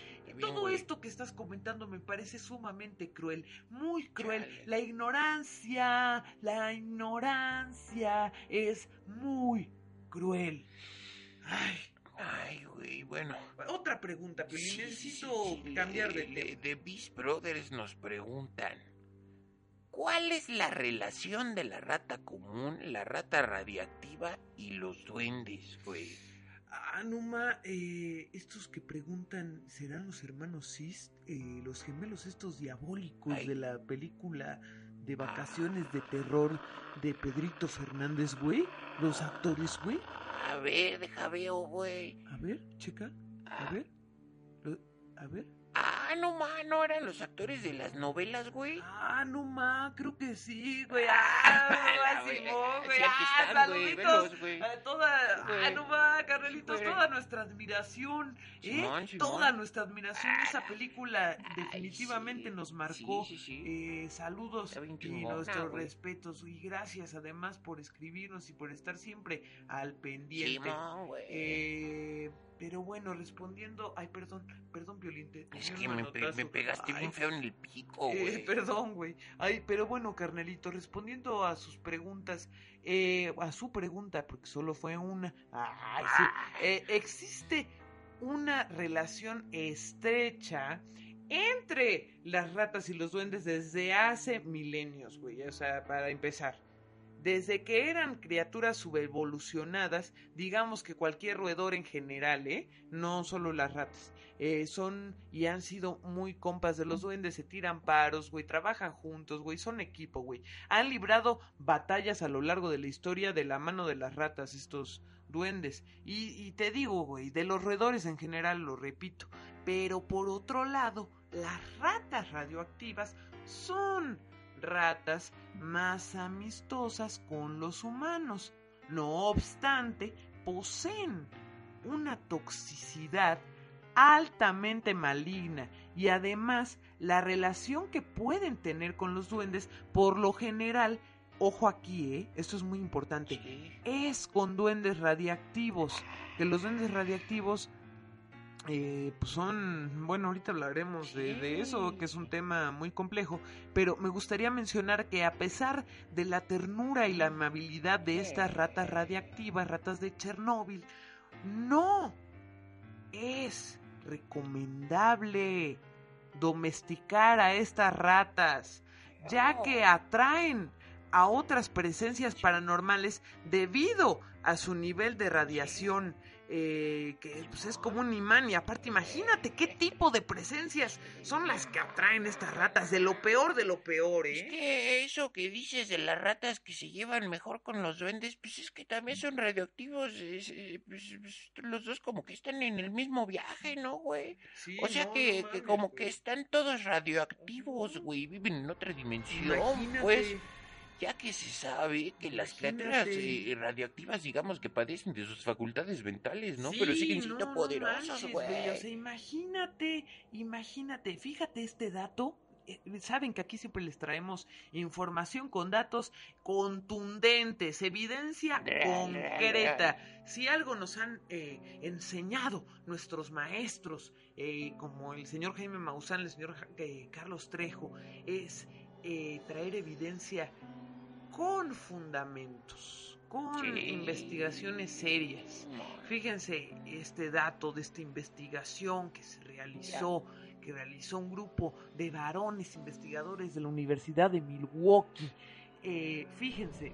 Todo esto que estás comentando me parece sumamente cruel, muy cruel. La ignorancia, la ignorancia es muy cruel. Ay, Ay, güey, bueno. otra pregunta, Piolín. Necesito cambiar de tema. The Beast Brothers nos preguntan: ¿Cuál es la relación de la rata común, la rata radiactiva y los duendes, güey? Ah, Numa, eh, estos que preguntan, ¿serán los hermanos Sis? Eh, los gemelos estos diabólicos Ay. de la película de vacaciones de terror de Pedrito Fernández, güey. Los actores, güey. A ver, deja veo, güey. A ver, checa, a Ah, ver. Lo- a ver. Ah, no, ma, no eran los actores de las novelas, güey. Ah, Numa, creo que sí, güey. Ah, Ah, güey. Güey. Sí, aquí Ah, güey, saluditos. güey. Toda, ah, Güey. no va, Carnalitos, Güey. toda nuestra admiración, ¿eh? Simón, Simón. Toda nuestra admiración. Esa Ah, película ay, definitivamente sí. nos marcó. Sí, sí, sí. Eh, saludos y nuestros güey. respetos. Y gracias además por escribirnos y por estar siempre al pendiente. Simón, güey. Eh, pero bueno, respondiendo. Ay, perdón, perdón, Violín. te- te es que me, pe- me pegaste Ay, bien feo en el pico, eh, güey. perdón, güey. Ay, pero bueno, carnelito, respondiendo a sus preguntas, eh, a su pregunta, porque solo fue una. Ay, sí. Eh, existe una relación estrecha entre las ratas y los duendes desde hace milenios, güey. O sea, para empezar. Desde que eran criaturas subevolucionadas, digamos que cualquier roedor en general, ¿eh? No solo las ratas. eh, son y han sido muy compas de los duendes, se tiran paros, güey, trabajan juntos, güey, son equipo, güey. Han librado batallas a lo largo de la historia de la mano de las ratas, estos duendes. Y, y te digo, güey, de los roedores en general, lo repito. Pero por otro lado, las ratas radioactivas son ratas más amistosas con los humanos. No obstante, poseen una toxicidad altamente maligna y además la relación que pueden tener con los duendes por lo general, ojo aquí, ¿eh? esto es muy importante, Sí. es con duendes radiactivos, que los duendes radiactivos eh, pues son, bueno, ahorita hablaremos de, de eso, que es un tema muy complejo, pero me gustaría mencionar que a pesar de la ternura y la amabilidad de estas ratas radiactivas, ratas de Chernóbil, no es recomendable domesticar a estas ratas, ya que atraen a otras presencias paranormales debido a su nivel de radiación eh, que pues, es como un imán y aparte imagínate qué tipo de presencias son las que atraen estas ratas, de lo peor de lo peor, Es ¿eh? que eso que dices de las ratas que se llevan mejor con los duendes, pues es que también son radioactivos. es, eh, pues, pues, los dos como que están en el mismo viaje, ¿no, güey? Sí, O sea no, que, no que como güey. que están todos radioactivos, güey. Viven en otra dimensión, Imagínate. pues. Ya que se sabe que las criaturas Imagínate. eh, radioactivas, digamos que padecen de sus facultades mentales, ¿no? Sí, Pero siguen no, siendo no poderosos, manches, güey. O sea, imagínate, imagínate, fíjate este dato. eh, Saben que aquí siempre les traemos información con datos contundentes, evidencia concreta. Si algo nos han eh, enseñado nuestros maestros, eh, como el señor Jaime Maussan, el señor eh, Carlos Trejo, es eh, traer evidencia con fundamentos, con Sí. investigaciones serias. Fíjense este dato de esta investigación que se realizó, que realizó un grupo de varones investigadores de la Universidad de Milwaukee. Eh, fíjense,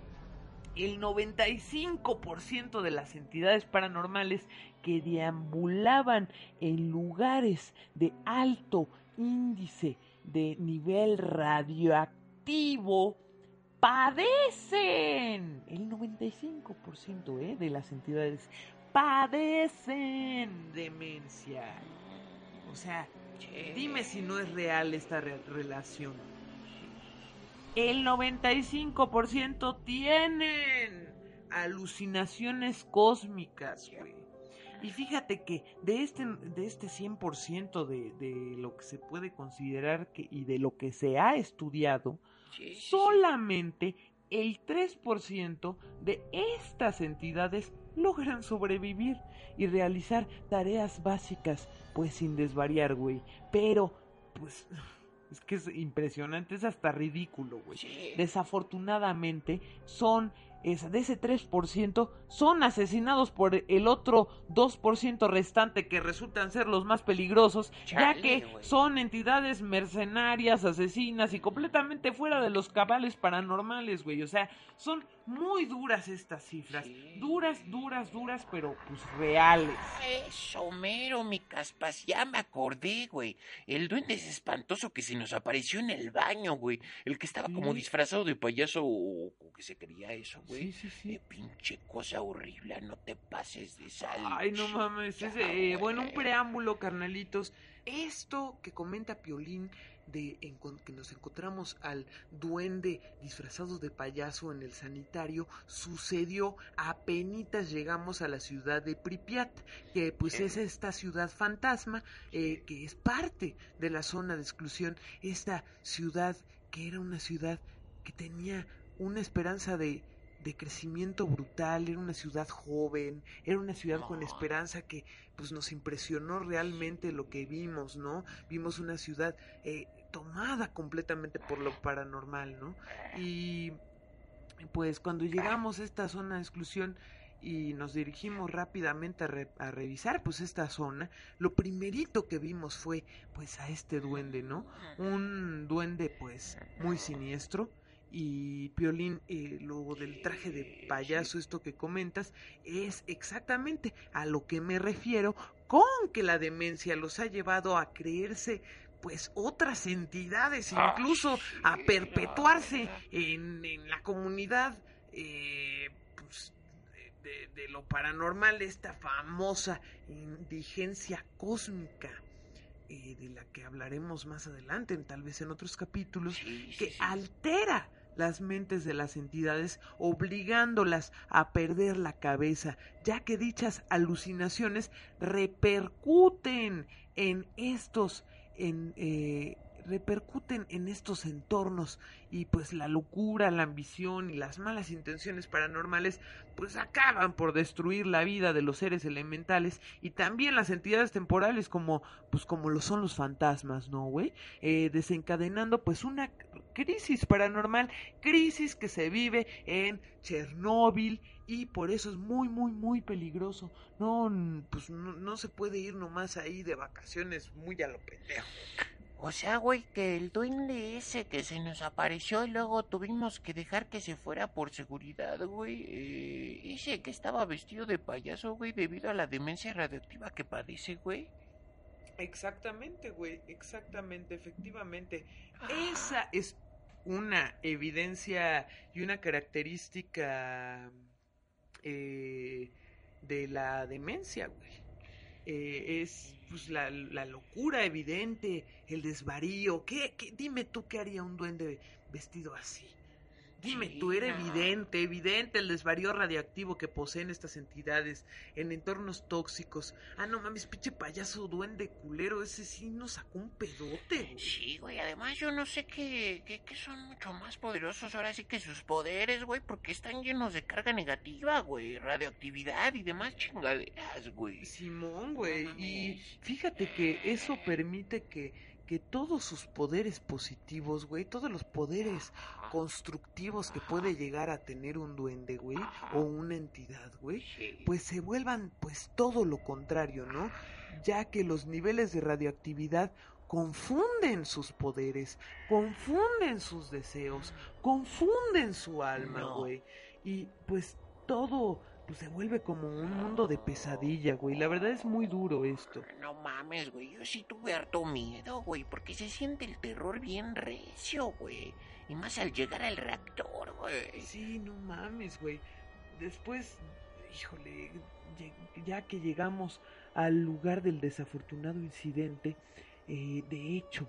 el 95% de las entidades paranormales que deambulaban en lugares de alto índice de nivel radioactivo padecen. El 95% ¿eh? de las entidades padecen demencia. O sea, dime si no es real esta re- relación. El 95% tienen alucinaciones cósmicas, güey. Y fíjate que de este, de este 100% de, de lo que se puede considerar y de lo que se ha estudiado, Sí, solamente el 3% de estas entidades logran sobrevivir y realizar tareas básicas, pues sin desvariar, güey. Pero, pues, es que es impresionante, es hasta ridículo, güey. Sí. Desafortunadamente, son, es, de ese 3%, son asesinados por el otro 2% restante que resultan ser los más peligrosos, ya que son entidades mercenarias, asesinas y completamente fuera de los cabales paranormales, güey. O sea, son muy duras estas cifras. Sí. Duras, duras, duras, pero pues reales. Eso, mero, mi caspas, ya me acordé, güey. El duende es espantoso que se nos apareció en el baño, güey. El que estaba como disfrazado de payaso o, o que se creía eso, güey. Sí, sí, sí. Eh, pinche cosa horrible, no te pases de sal. Ay, no mames. Eh, bueno, un preámbulo, carnalitos. Esto que comenta Piolín de encon- que nos encontramos al duende disfrazado de payaso en el sanitario sucedió apenitas llegamos a la ciudad de Pripyat, que pues es esta ciudad fantasma eh, que es parte de la zona de exclusión, esta ciudad que era una ciudad que tenía una esperanza de de crecimiento brutal, era una ciudad joven, era una ciudad con No. esperanza que pues nos impresionó realmente lo que vimos, ¿no? Vimos una ciudad eh, tomada completamente por lo paranormal, ¿no? Y pues cuando llegamos a esta zona de exclusión y nos dirigimos rápidamente a, re- a revisar pues esta zona, lo primerito que vimos fue pues a este duende, ¿no? Un duende pues muy siniestro y Piolín, eh, lo del traje de payaso, esto que comentas, es exactamente a lo que me refiero con que la demencia los ha llevado a creerse pues otras entidades, Ah, incluso a perpetuarse en, en la comunidad eh, pues, de, lo paranormal, esta famosa indigencia cósmica. eh, de la que hablaremos más adelante, tal vez en otros capítulos, que altera las mentes de las entidades, obligándolas a perder la cabeza, ya que dichas alucinaciones repercuten en estos, en, eh, repercuten en estos entornos y pues la locura, la ambición y las malas intenciones paranormales pues acaban por destruir la vida de los seres elementales y también las entidades temporales como pues como lo son los fantasmas, ¿no, güey? Eh, desencadenando pues una crisis paranormal, crisis que se vive en Chernóbil y por eso es muy muy muy peligroso. No, pues no, no se puede ir nomás ahí de vacaciones muy a lo pendejo. O sea, güey, que el duende ese que se nos apareció y luego tuvimos que dejar que se fuera por seguridad, güey. eh, ese que estaba vestido de payaso, güey, debido a la demencia radioactiva que padece, güey. Exactamente, güey, exactamente, efectivamente. Esa es una evidencia y una característica eh, de la demencia, güey. Eh, es pues la, la locura evidente, el desvarío. ¿Qué, qué- Dime tú qué haría un duende vestido así. Dime Sí, tú, era no. evidente, evidente el desvarío radioactivo que poseen estas entidades en entornos tóxicos. Ah, no mames, pinche payaso duende culero, ese sí nos sacó un pedote. Sí, güey, además yo no sé que, que, que son mucho más poderosos ahora sí que sus poderes, güey, porque están llenos de carga negativa, güey, radioactividad y demás chingaderas, güey. Simón, güey. No Y fíjate que eso permite que, que todos sus poderes positivos, güey, todos los poderes constructivos que puede llegar a tener un duende, güey, o una entidad, güey, pues se vuelvan pues todo lo contrario, ¿no? Ya que los niveles de radioactividad confunden sus poderes, confunden sus deseos, confunden su alma, No. güey. Y pues todo pues se vuelve como un mundo de pesadilla, güey. La verdad es muy duro esto. No mames, güey, yo sí tuve harto miedo, güey, porque se siente el terror bien recio, güey. Y más al llegar al reactor, güey. Sí, no mames, güey. Después, híjole, ya que llegamos al lugar del desafortunado incidente, eh, de hecho,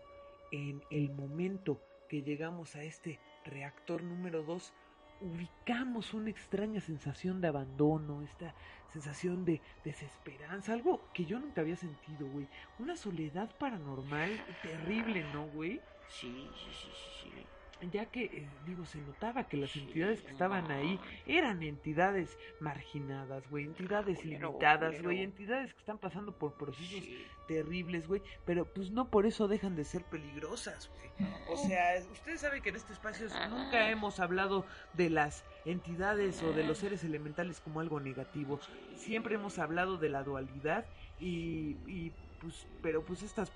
en el momento que llegamos a este reactor número 2, ubicamos una extraña sensación de abandono, esta sensación de desesperanza, algo que yo nunca había sentido, güey. Una soledad paranormal terrible, ¿no, güey? Sí, sí, sí, sí, sí. Ya que, eh, digo, se notaba que las entidades que estaban ahí eran entidades marginadas, güey, entidades Culero, limitadas, güey, entidades que están pasando por procesos Sí. terribles, güey, pero pues no por eso dejan de ser peligrosas, güey. O sea, ustedes saben que en este espacio nunca hemos hablado de las entidades o de los seres elementales como algo negativo. Siempre hemos hablado de la dualidad y, y pues, pero pues estas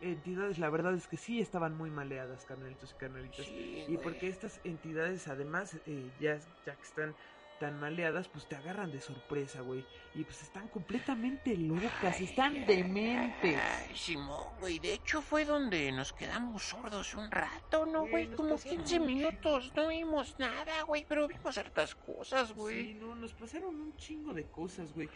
entidades la verdad es que sí estaban muy maleadas, carnalitos y carnalitas. Sí, Y porque estas entidades además, eh, ya, ya que están tan maleadas, pues te agarran de sorpresa, güey. Y pues están completamente locas, están dementes. Ay, Simón, güey, de hecho fue donde nos quedamos sordos un rato, ¿no, güey? Como pasaron 15 mucho. minutos, no vimos nada, güey, pero vimos hartas cosas, güey. Sí, no, nos pasaron un chingo de cosas, güey.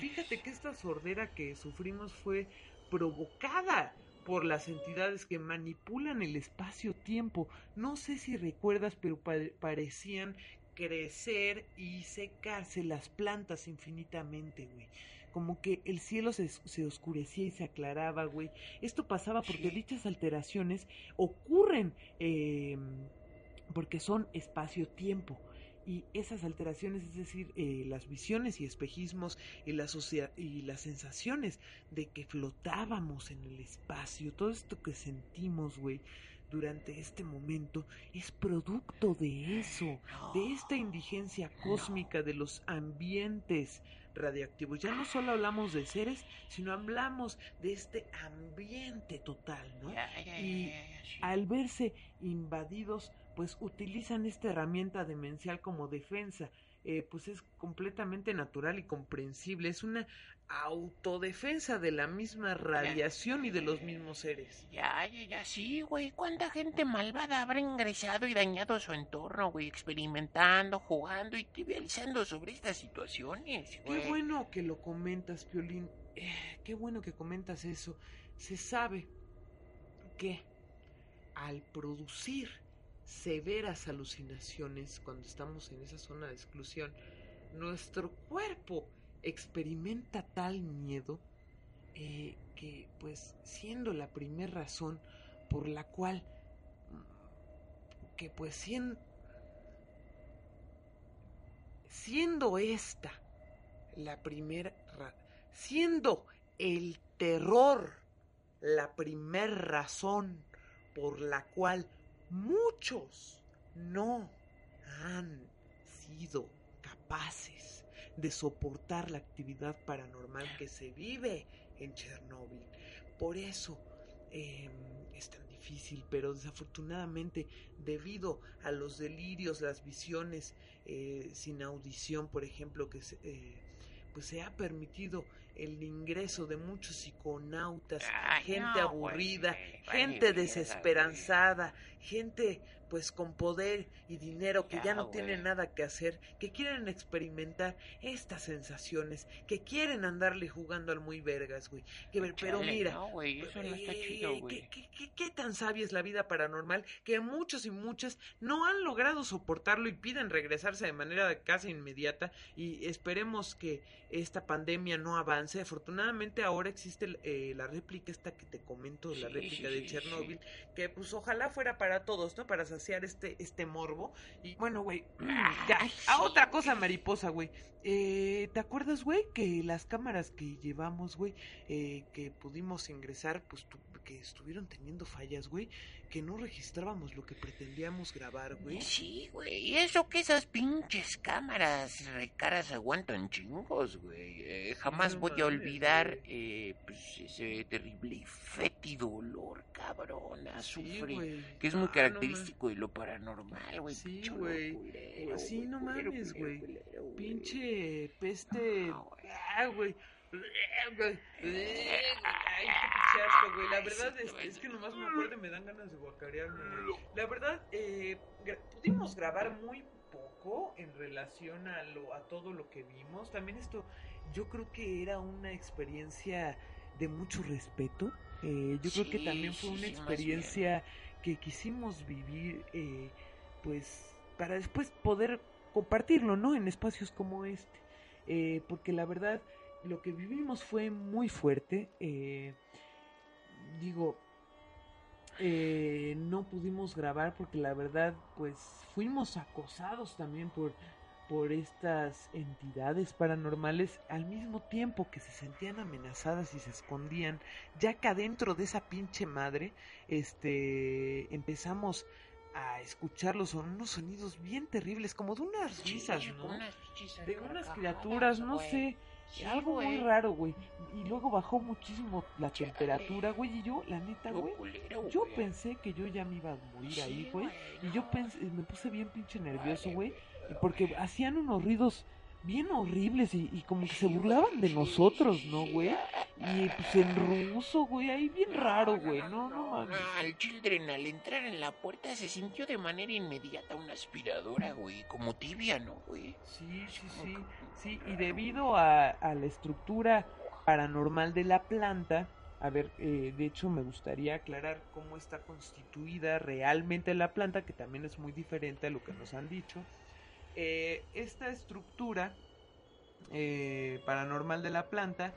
Fíjate que esta sordera que sufrimos fue provocada por las entidades que manipulan el espacio-tiempo. No sé si recuerdas, pero pa- parecían crecer y secarse las plantas infinitamente, güey. Como que el cielo se, se oscurecía y se aclaraba, güey. Esto pasaba porque Sí. dichas alteraciones ocurren eh, porque son espacio-tiempo. Y esas alteraciones, es decir, eh, las visiones y espejismos y, la y las sensaciones de que flotábamos en el espacio, todo esto que sentimos, güey, durante este momento, es producto de eso, de esta indigencia cósmica de los ambientes radiactivos. Ya no solo hablamos de seres, sino hablamos de este ambiente total, ¿no? Y al verse invadidos, pues utilizan esta herramienta demencial como defensa. Eh, pues es completamente natural y comprensible. Es una autodefensa de la misma radiación y de los mismos seres. Ya, ya, ya, sí, güey. ¿Cuánta gente malvada habrá ingresado y dañado su entorno, güey? Experimentando, jugando y trivializando sobre estas situaciones, Qué güey. bueno que lo comentas, Piolín. Eh, qué bueno que comentas eso. Se sabe que al producir severas alucinaciones cuando estamos en esa zona de exclusión, nuestro cuerpo experimenta tal miedo eh, que, pues, siendo la primera razón por la cual, mm, que pues, sien- siendo esta la primera, ra- siendo el terror la primera razón por la cual muchos no han sido capaces de soportar la actividad paranormal que se vive en Chernóbil. Por eso eh, es tan difícil, pero desafortunadamente debido a los delirios, las visiones eh, sin audición, por ejemplo, que eh, pues se ha permitido el ingreso de muchos psiconautas, Ay, gente no, aburrida, gente desesperanzada, gente pues con poder y dinero que ya, Ya, no tienen güey. nada que hacer, que quieren experimentar estas sensaciones, que quieren andarle jugando al muy vergas, güey. Que ver, pero mira, No, güey, eso no está chido, ¿qué- güey. ¿qué, qué, qué tan sabia es la vida paranormal que muchos y muchas no han logrado soportarlo y piden regresarse de manera casi inmediata y esperemos que esta pandemia no avance. Afortunadamente ahora existe eh, la réplica esta que te comento, la Sí, réplica sí, de sí, Chernobyl, que pues ojalá fuera para todos, ¿no? Para saciar este, este morbo. Y bueno, güey, ya, Ay, a sí, otra cosa mariposa, güey. Eh, ¿Te acuerdas, güey, que las cámaras que llevamos, güey, eh, que pudimos ingresar, pues tu- que estuvieron teniendo fallas, güey, que no registrábamos lo que pretendíamos grabar, güey? Sí, güey. Y eso que esas pinches cámaras recaras aguantan chingos, güey. Eh, jamás No voy mames, olvidar eh, pues, ese terrible y fétido olor, cabrón, Sí, azufre. que es muy Ah, no característico de lo paranormal, güey. Sí, güey. culero, Sí, güey, no culero, mames, güey. Pinche peste. No, güey. Ah, güey. Ay, qué asco, güey. La verdad es, que nomás me acuerdo y me dan ganas de guacarearme. La verdad, eh, pudimos grabar muy poco en relación a, lo, a todo lo que vimos. También esto, yo creo que era una experiencia de mucho respeto. Eh, yo creo que también fue una experiencia que quisimos vivir, eh, pues, para después poder compartirlo, ¿no? En espacios como este. Eh, porque la verdad, lo que vivimos fue muy fuerte. eh, digo, eh, no pudimos grabar porque la verdad, pues, fuimos acosados también por por estas entidades paranormales al mismo tiempo que se sentían amenazadas y se escondían ya que adentro de esa pinche madre este empezamos a escuchar los son unos sonidos bien terribles como de unas risas no unas de unas criaturas no sé Sí, algo muy raro güey. Y luego bajó muchísimo la Chale. temperatura güey y yo la neta güey yo pensé que yo ya me iba a morir Sí, ahí güey y yo pensé, me puse bien pinche nervioso güey porque hacían unos ruidos bien horribles y, y como que se burlaban de nosotros, ¿no, güey? Y pues en ruso, güey, ahí bien raro, güey, no, no mames. No, el Children al entrar en la puerta se sintió de manera inmediata una aspiradora, güey, como tibia, ¿no, güey? Sí, sí, sí, sí, y debido a, a la estructura paranormal de la planta, a ver, eh, de hecho me gustaría aclarar cómo está constituida realmente la planta, que también es muy diferente a lo que nos han dicho. Eh, esta estructura eh, paranormal de la planta,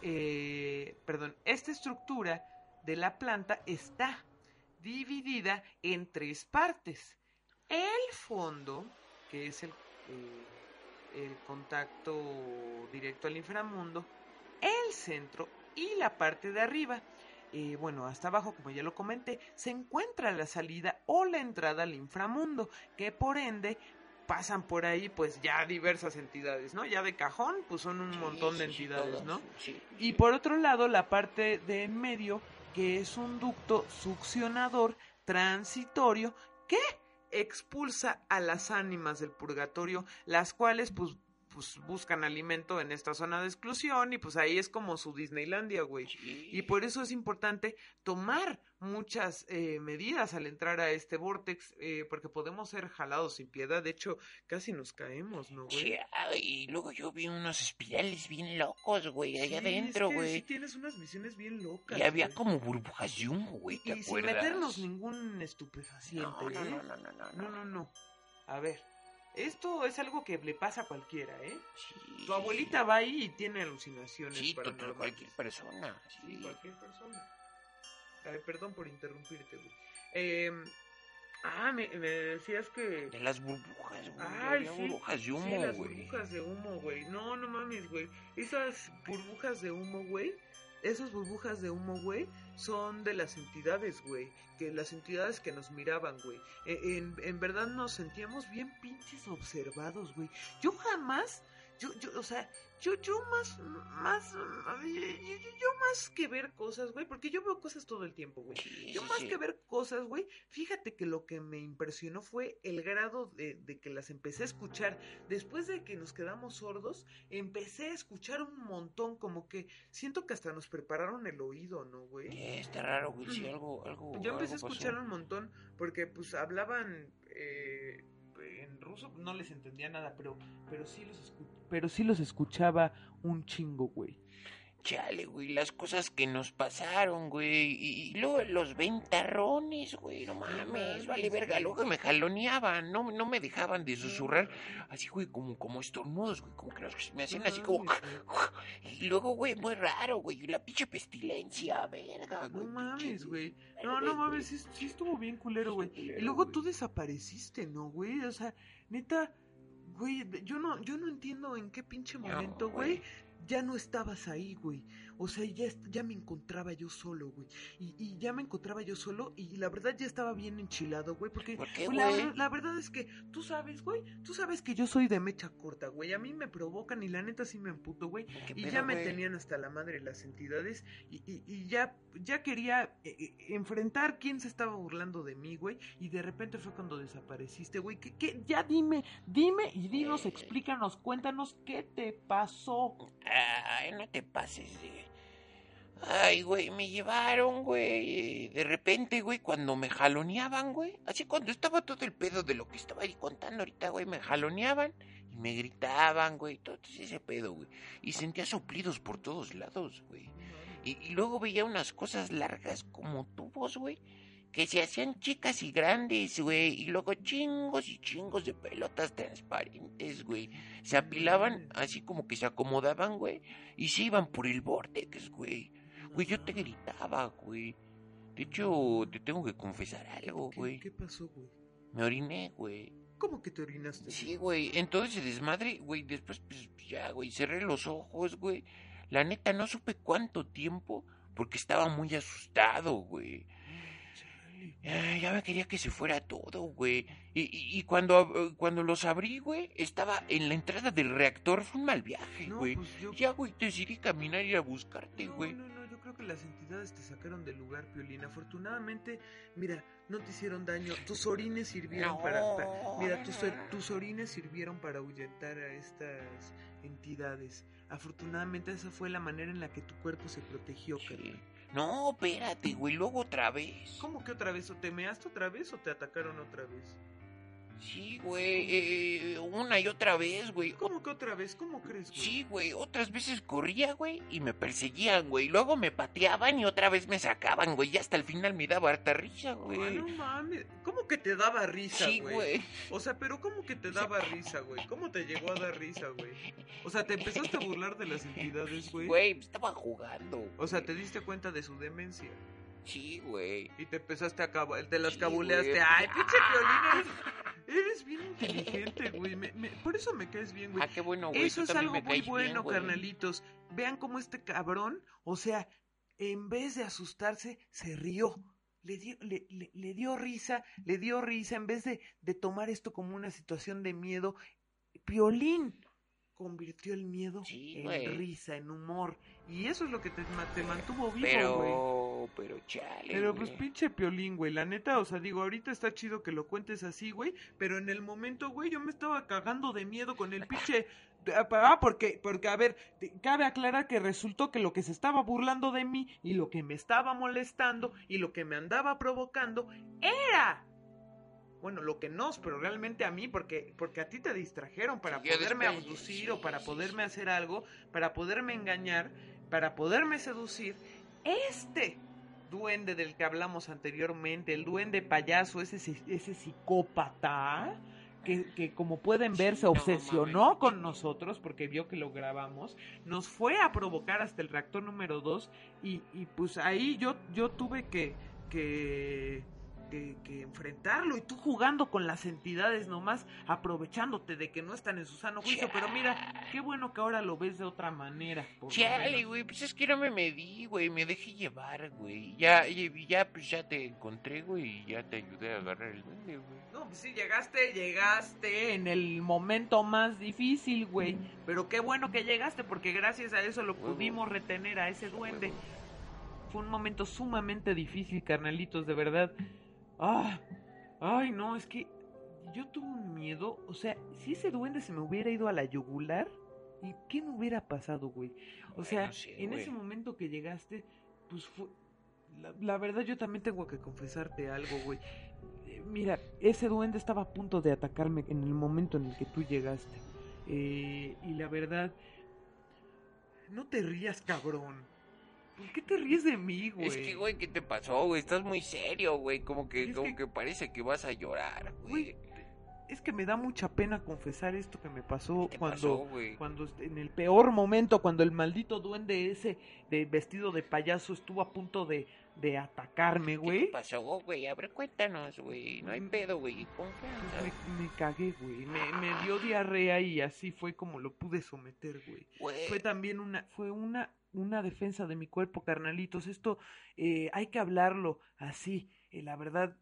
eh, perdón, esta estructura de la planta está dividida en tres partes. El fondo, que es el, contacto directo al inframundo, el centro y la parte de arriba. Bueno, hasta abajo, como ya lo comenté, se encuentra la salida o la entrada al inframundo, que por ende pasan por ahí pues ya diversas entidades, ¿no? Ya de cajón, pues son un Sí, montón de sí, entidades, ¿no? sí, Y por otro lado, la parte de en medio, que es un ducto succionador transitorio que expulsa a las ánimas del purgatorio, las cuales pues, pues buscan alimento en esta zona de exclusión y pues ahí es como su Disneylandia, güey. Y por eso es importante tomar muchas eh, medidas al entrar a este vortex, eh, porque podemos ser jalados sin piedad. De hecho, casi nos caemos, ¿no, güey? Sí, y luego yo vi unos espirales bien locos, güey, allá Sí, adentro, es que güey. Sí tienes unas misiones bien locas. Y había güey. como burbujas de humo, güey, ¿te Y sin acuerdas? meternos ningún estupefaciente, no, no, ¿eh? no, no, no, no, No, no, no. A ver, esto es algo que le pasa a cualquiera, ¿eh? Sí, Tu abuelita va ahí y tiene alucinaciones Sí, paranormales. cualquier persona. Sí, Sí, cualquier persona. Ay, perdón por interrumpirte, güey. Eh, ah, me, me decías que... De las burbujas, güey. Ay, sí. burbujas de sí, humo, las güey. burbujas de humo, güey. No, no mames, güey. Esas burbujas de humo, güey. Esas burbujas de humo, güey, son de las entidades, güey. Que las entidades que nos miraban, güey. E- En, en verdad nos sentíamos bien pinches observados, güey. Yo jamás yo, yo, o sea, yo, yo más, más, yo, yo más que ver cosas, güey, porque yo veo cosas todo el tiempo, güey. Yo sí, más sí. que ver cosas, güey, fíjate que lo que me impresionó fue el grado de, de que las empecé a escuchar. Después de que nos quedamos sordos, empecé a escuchar un montón, como que siento que hasta nos prepararon el oído, ¿no, güey? Eh, Está raro, güey, sí, algo, algo. Yo empecé a pasó. escuchar un montón porque pues hablaban eh, en ruso, no les entendía nada, pero pero sí los escu- pero sí los escuchaba un chingo, güey. Chale, güey, las cosas que nos pasaron, güey. Y, y luego los ventarrones, güey, no mames, mames, vale verga. Luego me jaloneaban, no, no me dejaban de susurrar. Así, güey, como, como estornudos, güey, como que los- me hacían así como. Y luego, güey, muy raro, güey, la pinche pestilencia, verga, No güey. mames, pinche- güey. No, no mames, sí, sí estuvo bien culero, güey. Y luego tú desapareciste, ¿no, güey? O sea, neta, güey, yo no, yo no entiendo en qué pinche momento, güey, ya no estabas ahí, güey. O sea, ya, ya me encontraba yo solo, güey. Y, y ya me encontraba yo solo y la verdad ya estaba bien enchilado, güey, porque ¿Por qué, la, güey? la verdad es que tú sabes, güey, tú sabes que yo soy de mecha corta, güey. A mí me provocan y la neta sí me emputo, güey. ¿Qué Y pedo, ya me güey? tenían hasta la madre las entidades y, y- y ya, ya quería eh, eh, enfrentar quién se estaba burlando de mí, güey. Y de repente fue cuando desapareciste, güey. ¿Qué, qué? Ya dime, dime y dinos, Eh. explícanos, cuéntanos qué te pasó. Ay, no te pases de... Ay, güey, me llevaron, güey. De repente, güey, cuando me jaloneaban, güey. Así cuando estaba todo el pedo de lo que estaba ahí contando ahorita, güey, me jaloneaban y me gritaban, güey. Todo ese pedo, güey. Y sentía soplidos por todos lados, güey. Y, y luego veía unas cosas largas como tubos, güey. Que se hacían chicas y grandes, güey. Y luego chingos y chingos de pelotas transparentes, güey. Se apilaban así como que se acomodaban, güey. Y se iban por el vortex, güey. Güey, yo te gritaba, güey. De hecho, te tengo que confesar algo, ¿Qué, güey. qué pasó, güey? Me oriné, güey. ¿Cómo que te orinaste? Sí, güey. Entonces se desmadre, güey. Después, pues ya, güey. Cerré los ojos, güey. La neta, no supe cuánto tiempo. Porque estaba muy asustado, güey. Ah, ya me quería que se fuera todo, güey. Y, y, y cuando, cuando los abrí, güey, estaba en la entrada del reactor. Fue un mal viaje, No, güey. pues yo... Ya, güey, decidí caminar y ir a buscarte, No, güey. no, creo que las entidades te sacaron del lugar, Piolín. Afortunadamente, mira, no te hicieron daño. Tus orines sirvieron No. para, pa- Mira, tus, or- tus orines sirvieron para ahuyentar a estas entidades. Afortunadamente, esa fue la manera en la que tu cuerpo se protegió, Sí. No, espérate, güey, luego otra vez. ¿Cómo que otra vez? ¿O te measte otra vez o te atacaron otra vez? Sí, güey, eh, una y otra vez, güey. ¿Cómo que otra vez? ¿Cómo crees, güey? Sí, güey, otras veces corría, güey, y me perseguían, güey. Luego me pateaban y otra vez me sacaban, güey. Y hasta el final me daba harta risa, Ah, güey. no mames. ¿Cómo que te daba risa, Sí, güey. O sea, pero ¿cómo que te daba risa, güey? ¿Cómo te llegó a dar risa, güey? O sea, ¿te empezaste a burlar de las entidades, güey? Güey, estaba jugando. O sea, güey. te diste cuenta de su demencia. Sí, güey. Y te empezaste a cabo, te las Sí, cabuleaste. güey. Ay, pinche Piolín, eres, bien inteligente, güey. Me- me- por eso me caes bien, güey. Ah, qué bueno, güey. Eso tú es algo muy bien, bueno, carnalitos. Vean cómo este cabrón, o sea, en vez de asustarse, se rió. Le dio, le, le- le dio risa, le dio risa, en vez de, de tomar esto como una situación de miedo, Piolín convirtió el miedo Sí, en risa, en humor. Y eso es lo que te, te mantuvo vivo, güey. Pero, pero chale. Pero pues pinche piolín, güey. La neta, o sea, digo, ahorita está chido que lo cuentes así, güey. Pero en el momento, güey, yo me estaba cagando de miedo con el pinche. Ah, porque, porque, a ver, te- cabe aclarar que resultó que lo que se estaba burlando de mí y lo que me estaba molestando y lo que me andaba provocando era. Bueno, lo que no, pero realmente a mí, porque, porque a ti te distrajeron para Sí, poderme abducir sí, o para sí, poderme sí. hacer algo, para poderme engañar, para poderme seducir. Este duende del que hablamos anteriormente, el duende payaso, ese, ese psicópata, que, que como pueden ver se obsesionó con nosotros porque vio que lo grabamos, nos fue a provocar hasta el reactor número 2 y, y pues ahí yo, yo tuve que, que, que, que enfrentarlo y tú jugando con las entidades nomás, aprovechándote de que no están en su sano juicio. Pero mira, qué bueno que ahora lo ves de otra manera. Chale, güey, pues es que no me medí, güey, me dejé llevar, güey. Ya, ya, pues ya te encontré, güey, y ya te ayudé a agarrar el duende, güey. No, pues sí, llegaste, llegaste en el momento más difícil, güey. Pero qué bueno que llegaste, porque gracias a eso lo Huevo. pudimos retener a ese duende. Fue un momento sumamente difícil, carnalitos, de verdad. Ah, ay, no, es que yo tuve un miedo. O sea, si ese duende se me hubiera ido a la yugular, ¿y qué me hubiera pasado, güey? O sea, sí, en güey. ese momento que llegaste, pues fue. La, la verdad, yo también tengo que confesarte algo, güey. Eh, Mira, ese duende estaba a punto de atacarme en el momento en el que tú llegaste. Eh, y la verdad, no te rías, cabrón. ¿Por qué te ríes de mí, güey? Es que, güey, ¿qué te pasó, güey? Estás muy serio, güey. Como que, Es como que- que... parece que vas a llorar, Güey, es que me da mucha pena confesar esto que me pasó ¿Qué te cuando, pasó, cuando en el peor momento, cuando el maldito duende ese de vestido de payaso estuvo a punto de, de atacarme, ¿Qué güey. te pasó, güey? A ver, cuéntanos, güey. No hay pedo, güey. Confianza. Me, me cagué, güey. Me, me dio diarrea y así fue como lo pude someter, güey. Güey. Fue también una, fue una, una defensa de mi cuerpo, carnalitos. Esto eh, hay que hablarlo así. eh, la verdad,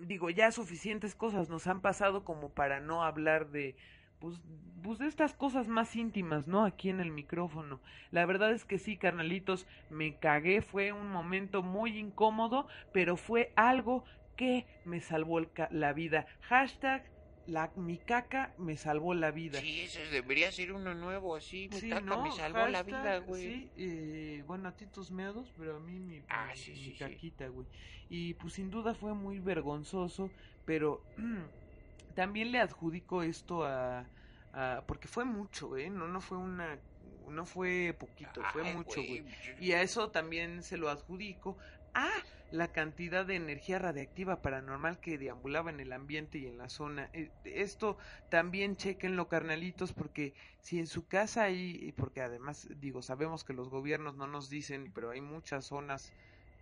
digo, ya suficientes cosas nos han pasado como para no hablar de, pues, pues de estas cosas más íntimas, ¿no? Aquí en el micrófono. La verdad es que sí, carnalitos, me cagué. Fue un momento muy incómodo, pero fue algo que me salvó el ca- la vida. Hashtag la, mi caca me salvó la vida. Sí, eso debería ser uno nuevo así. Mi Sí, caca ¿no? me salvó la Hashtag, vida, güey. Sí, eh, bueno, a ti tus meados, pero a mí mi, Ah, mi- sí, mi sí, sí. caquita, güey. Y pues sin duda fue muy vergonzoso, pero también le adjudico esto a, a- porque fue mucho, ¿eh? No, no fue una, no fue poquito, fue mucho, güey. Y a eso también se lo adjudico a la cantidad de energía radiactiva paranormal que deambulaba en el ambiente y en la zona. Eh, Esto también chequenlo, carnalitos, porque si en su casa hay, y porque además, digo, sabemos que los gobiernos no nos dicen, pero hay muchas zonas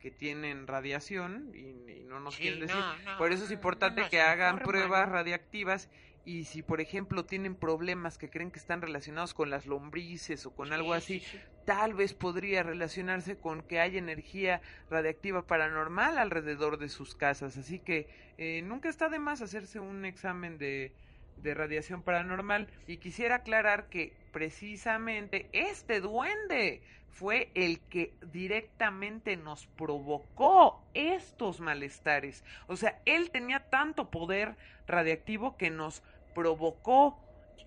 que tienen radiación y, y no nos Sí, quieren decir. no, no, Por eso es importante no que hagan pruebas radiactivas y si, por ejemplo, tienen problemas que creen que están relacionados con las lombrices o con algo Sí, así, sí, sí. tal vez podría relacionarse con que hay energía radiactiva paranormal alrededor de sus casas. Así que eh, nunca está de más hacerse un examen de, de radiación paranormal. Y quisiera aclarar que precisamente este duende fue el que directamente nos provocó estos malestares. O sea, él tenía tanto poder radiactivo que nos provocó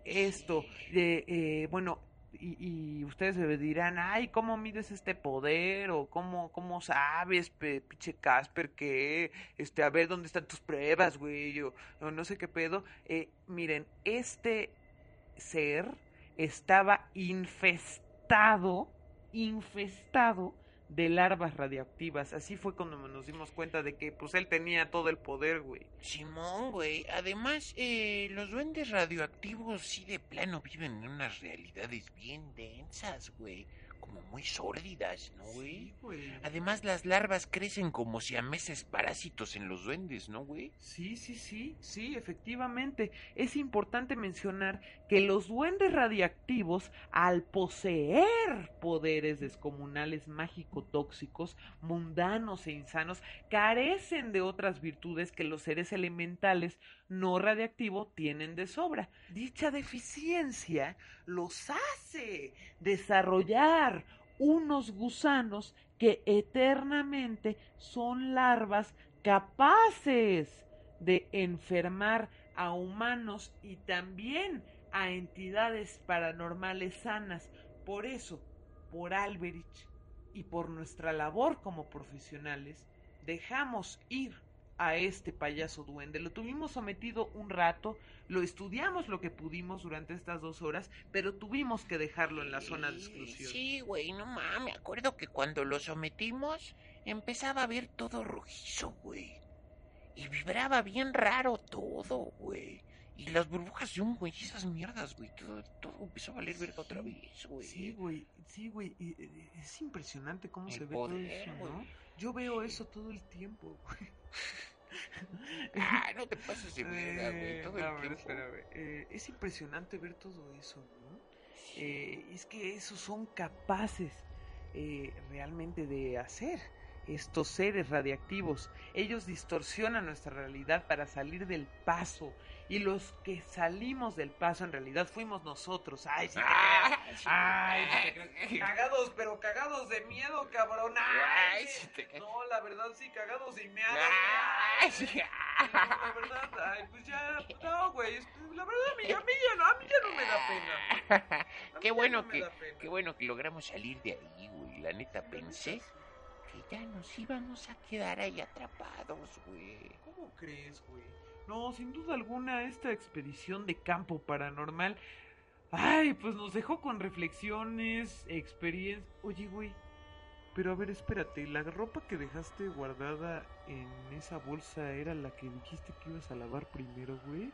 esto. Eh, bueno, y, y ustedes me dirán, ay, ¿cómo mides este poder? O ¿cómo, cómo sabes, pinche Casper, que, este, a ver, ¿dónde están tus pruebas, güey? O no sé qué pedo. Eh, miren, este ser estaba infestado, infestado de larvas radioactivas. Así fue cuando nos dimos cuenta de que, pues, él tenía todo el poder, güey. Simón, güey. Además, eh, los duendes radioactivos sí de plano viven en unas realidades bien densas, güey. Como muy sórdidas, ¿no, güey? Sí, güey. Además, las larvas crecen como siameses parásitos en los duendes, ¿no, güey? Sí, sí, sí, sí, efectivamente. Es importante mencionar que los duendes radiactivos, al poseer poderes descomunales mágico-tóxicos, mundanos e insanos, carecen de otras virtudes que los seres elementales no radiactivos tienen de sobra. Dicha deficiencia los hace desarrollar unos gusanos que eternamente son larvas capaces de enfermar a humanos y también a entidades paranormales sanas. Por eso, por Alberich y por nuestra labor como profesionales, dejamos ir a este payaso duende. Lo tuvimos sometido un rato, lo estudiamos lo que pudimos durante estas dos horas, pero tuvimos que dejarlo en la zona de exclusión. Sí, güey, no mames. Me acuerdo que cuando lo sometimos, empezaba a ver todo rojizo, güey. Y vibraba bien raro todo, güey. Y las burbujas de un güey, esas mierdas, güey. Todo, todo empezó a valer verga otra vez, güey. Sí, güey, sí, güey. y- Es impresionante cómo El se ve todo poder, eso, güey. ¿no? Yo veo eso todo el tiempo, güey. Ah, no te pases de verga, güey. Eh, Todo el tiempo. Eh, es impresionante ver todo eso, ¿no? Eh, es que esos son capaces eh, realmente de hacer estos seres radiactivos. Ellos distorsionan nuestra realidad para salir del paso. Y los que salimos del paso en realidad fuimos nosotros. Ay, sí te Ah, creas. Ay, te creas. Cagados, pero cagados de miedo, cabrón. Ay, Ay, sí te creas. no, la verdad sí, cagados y meados. Ay, sí. La verdad, ay, pues ya, no, güey, la verdad a mí, a mí ya no, a mí ya no me da pena. Qué bueno no que, qué bueno que logramos salir de ahí, güey. La neta pensé que ya nos íbamos a quedar ahí atrapados, güey. ¿Cómo crees, güey? No, sin duda alguna, esta expedición de campo paranormal, ay, pues nos dejó con reflexiones, experiencias. Oye, güey, pero a ver, espérate, la ropa que dejaste guardada en esa bolsa era la que dijiste que ibas a lavar primero, güey.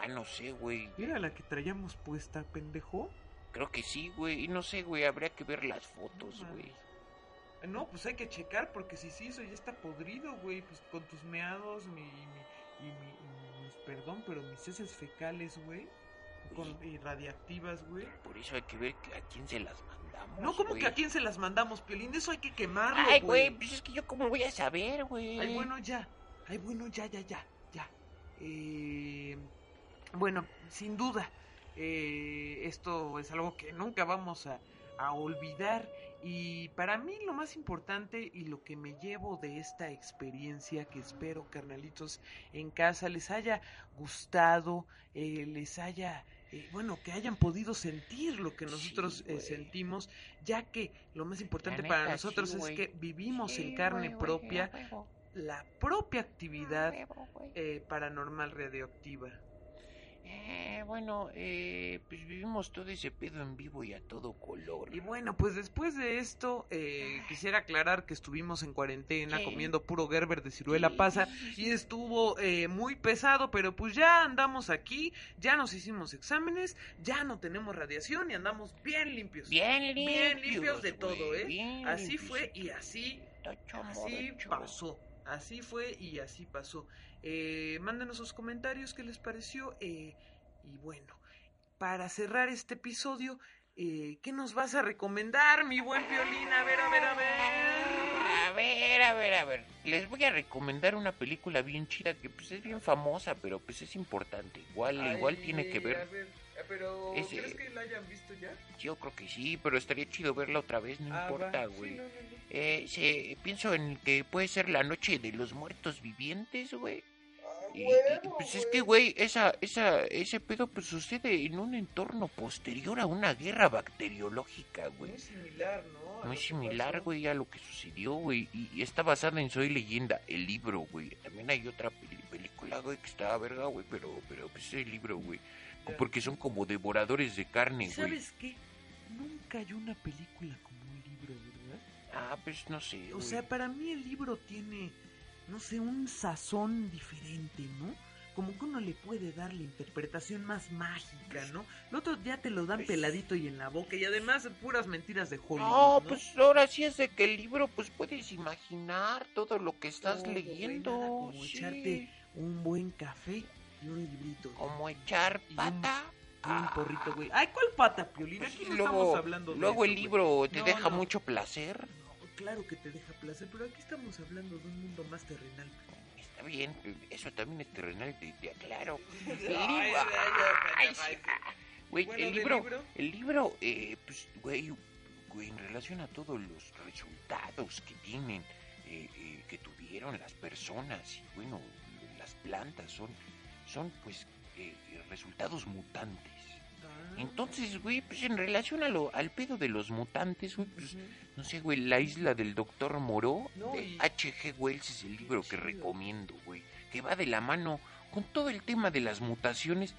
Ah, no sé, güey. ¿Era la que traíamos puesta, pendejo? Creo que sí, güey. Y no sé, güey. Habría que ver las fotos, güey. No, pues hay que checar porque si sí, eso ya está podrido, güey. Pues con tus meados, mi, mi- y, mi, y mis, perdón, pero mis heces fecales, güey. Con, y radiactivas, güey. Por eso hay que ver a quién se las mandamos. No, como güey. que a quién se las mandamos, Piolín? Eso hay que quemarlo, Ay, güey. güey. Pues es que yo, ¿cómo voy a saber, güey? Ay, bueno, ya. Ay, bueno, ya, ya, ya, ya. Eh, bueno, sin duda, eh, esto es algo que nunca vamos a, a olvidar. Y para mí lo más importante y lo que me llevo de esta experiencia, que espero, carnalitos, en casa les haya gustado, eh, les haya... eh, bueno, que hayan podido sentir lo que Sí, nosotros eh, sentimos, ya que lo más importante para nosotros sí, es que vivimos Sí, en carne propia la propia actividad eh, paranormal radioactiva. Eh, bueno, eh, pues vivimos todo ese pedo en vivo y a todo color. Y bueno, pues después de esto, eh, quisiera aclarar que estuvimos en cuarentena comiendo puro Gerber de ciruela pasa y estuvo eh, muy pesado, pero pues ya andamos aquí, ya nos hicimos exámenes, ya no tenemos radiación y andamos bien limpios. Bien limpios. Bien limpios de todo, ¿eh? bien Así limpios. fue y así pasó, así fue y así pasó. Eh, mándenos sus comentarios, qué les pareció. eh, y bueno, para cerrar este episodio, eh, ¿qué nos vas a recomendar, mi buen violín? A ver, a ver, a A ver. ver, a ver, a ver. Les voy a recomendar una película bien chida que pues es bien famosa, pero pues es importante. Igual, igual tiene que A ver. ver, pero ¿crees que la hayan visto ya? Yo creo que sí, pero estaría chido verla otra vez, no Ah, importa, Sí, güey. no, no, no. Eh, se, pienso en que puede ser la noche de los muertos vivientes, güey. Ah, Y, y, pues es que, güey, esa, esa, ese pedo pues sucede en un entorno posterior a una guerra bacteriológica, güey. Muy similar, ¿no? A Muy similar, güey, a lo que sucedió, güey. Y, y está basada en Soy Leyenda, el libro, güey. También hay otra película, güey, que está verga, güey, pero, pero pues es el libro, güey. Porque son como devoradores de carne, ¿Y güey. ¿Sabes qué? Nunca hay una película Ah, pues no sé, O sea, para mí el libro tiene, no sé, un sazón diferente, ¿no? Como que uno le puede dar la interpretación más mágica, ¿no? El otro ya te lo dan Pues- peladito y en la boca y además puras mentiras de Hollywood, No, ¿no? pues ahora sí es de que el libro, pues puedes imaginar todo lo que estás leyendo. nada como sí. echarte un buen café y un librito. Como echar pata. Y un porrito, güey. Ay, ¿cuál pata, Piolín? pues Aquí sí, no luego, estamos hablando de luego eso, el güey. libro te No, deja no. mucho placer. Claro que te deja placer, pero aquí estamos hablando de un mundo más terrenal. Está bien, eso también es terrenal, te, te aclaro. Güey, Bueno, el ¿del libro, libro? el libro, eh, pues, güey, güey, en relación a todos los resultados que tienen, eh, eh, que tuvieron las personas y, bueno, las plantas son, son, pues, resultados mutantes. Entonces, güey, pues en relación a lo, al pedo de los mutantes, güey, pues, no sé, güey, La isla del doctor Moreau No, de y- H.G. Wells es el libro que recomiendo, güey, que va de la mano con todo el tema de las mutaciones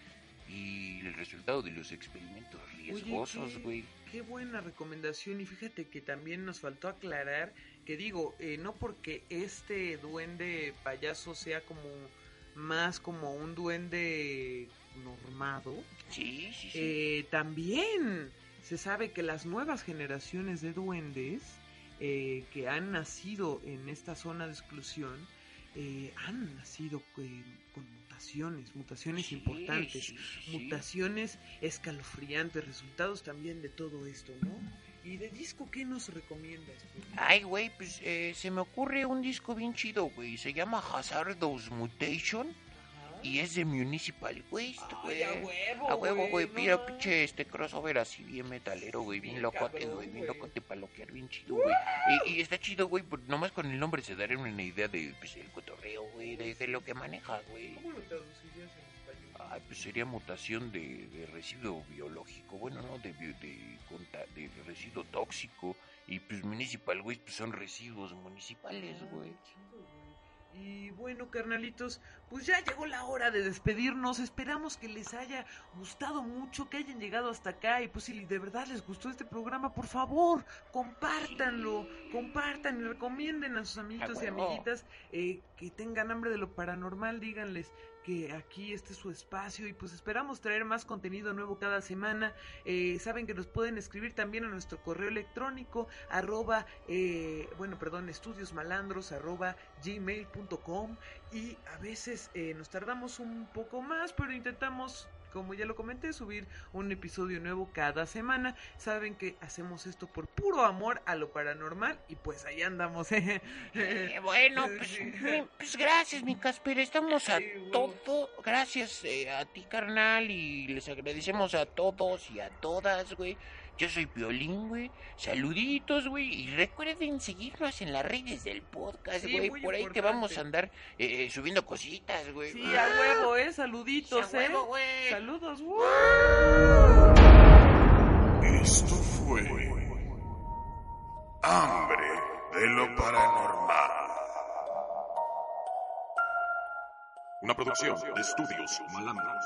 y el resultado de los experimentos riesgosos, qué- güey. Qué buena recomendación y fíjate que también nos faltó aclarar que digo, eh, no porque este duende payaso sea como más como un duende normado, Sí, sí, sí. eh, también se sabe que las nuevas generaciones de duendes eh, que han nacido en esta zona de exclusión eh, han nacido eh, con mutaciones, mutaciones Sí, importantes, sí, sí. mutaciones escalofriantes, resultados también de todo esto, ¿no? ¿Y de disco qué nos recomiendas? Poli? Ay, güey, pues eh, se me ocurre un disco bien chido, güey. Se llama Hazardous Mutation. Y es de Municipal Waste, güey. a huevo, A huevo, güey, no mira, manches. pinche este crossover así bien metalero, güey, bien locote, güey, bien locote para loquear, bien chido, güey. Y, y está chido, güey, nomás con el nombre se daría una idea de, pues, el cotorreo, güey, de, de lo que maneja, güey. ¿Cómo lo traducirías en español? Ay, pues sería mutación de, de residuo biológico, bueno, no, de, de, residuo tóxico. Y pues municipal, güey, pues son residuos municipales, Ah, güey. Y bueno, carnalitos, pues ya llegó la hora de despedirnos. Esperamos que les haya gustado mucho, que hayan llegado hasta acá. Y pues si de verdad les gustó este programa, por favor, compártanlo, compartan y recomienden a sus amiguitos y huevo. amiguitas eh, que tengan hambre de lo paranormal. Díganles que aquí este es su espacio y pues esperamos traer más contenido nuevo cada semana. Eh, saben que nos pueden escribir también a nuestro correo electrónico arroba, eh, bueno, perdón, estudiosmalandros arroba gmail.com y a veces eh, nos tardamos un poco más, pero intentamos como ya lo comenté, subir un episodio nuevo cada semana. Saben que hacemos esto por puro amor a lo paranormal y pues ahí andamos. ¿eh? Eh, bueno, pues, Sí. pues gracias, mi Casper. Estamos a Sí, todo. Gracias eh, a ti, carnal. Y les agradecemos a todos y a todas, güey. Yo soy Violín, güey. Saluditos, güey. Y recuerden seguirnos en las redes del podcast, Sí, güey. Por ahí importante. vamos a andar eh, subiendo cositas, güey. Sí, a huevo, eh, saluditos, A huevo, eh. güey. Saludos, ¡uh! Esto fue Hambre de lo Paranormal. Una producción de estudios malandros.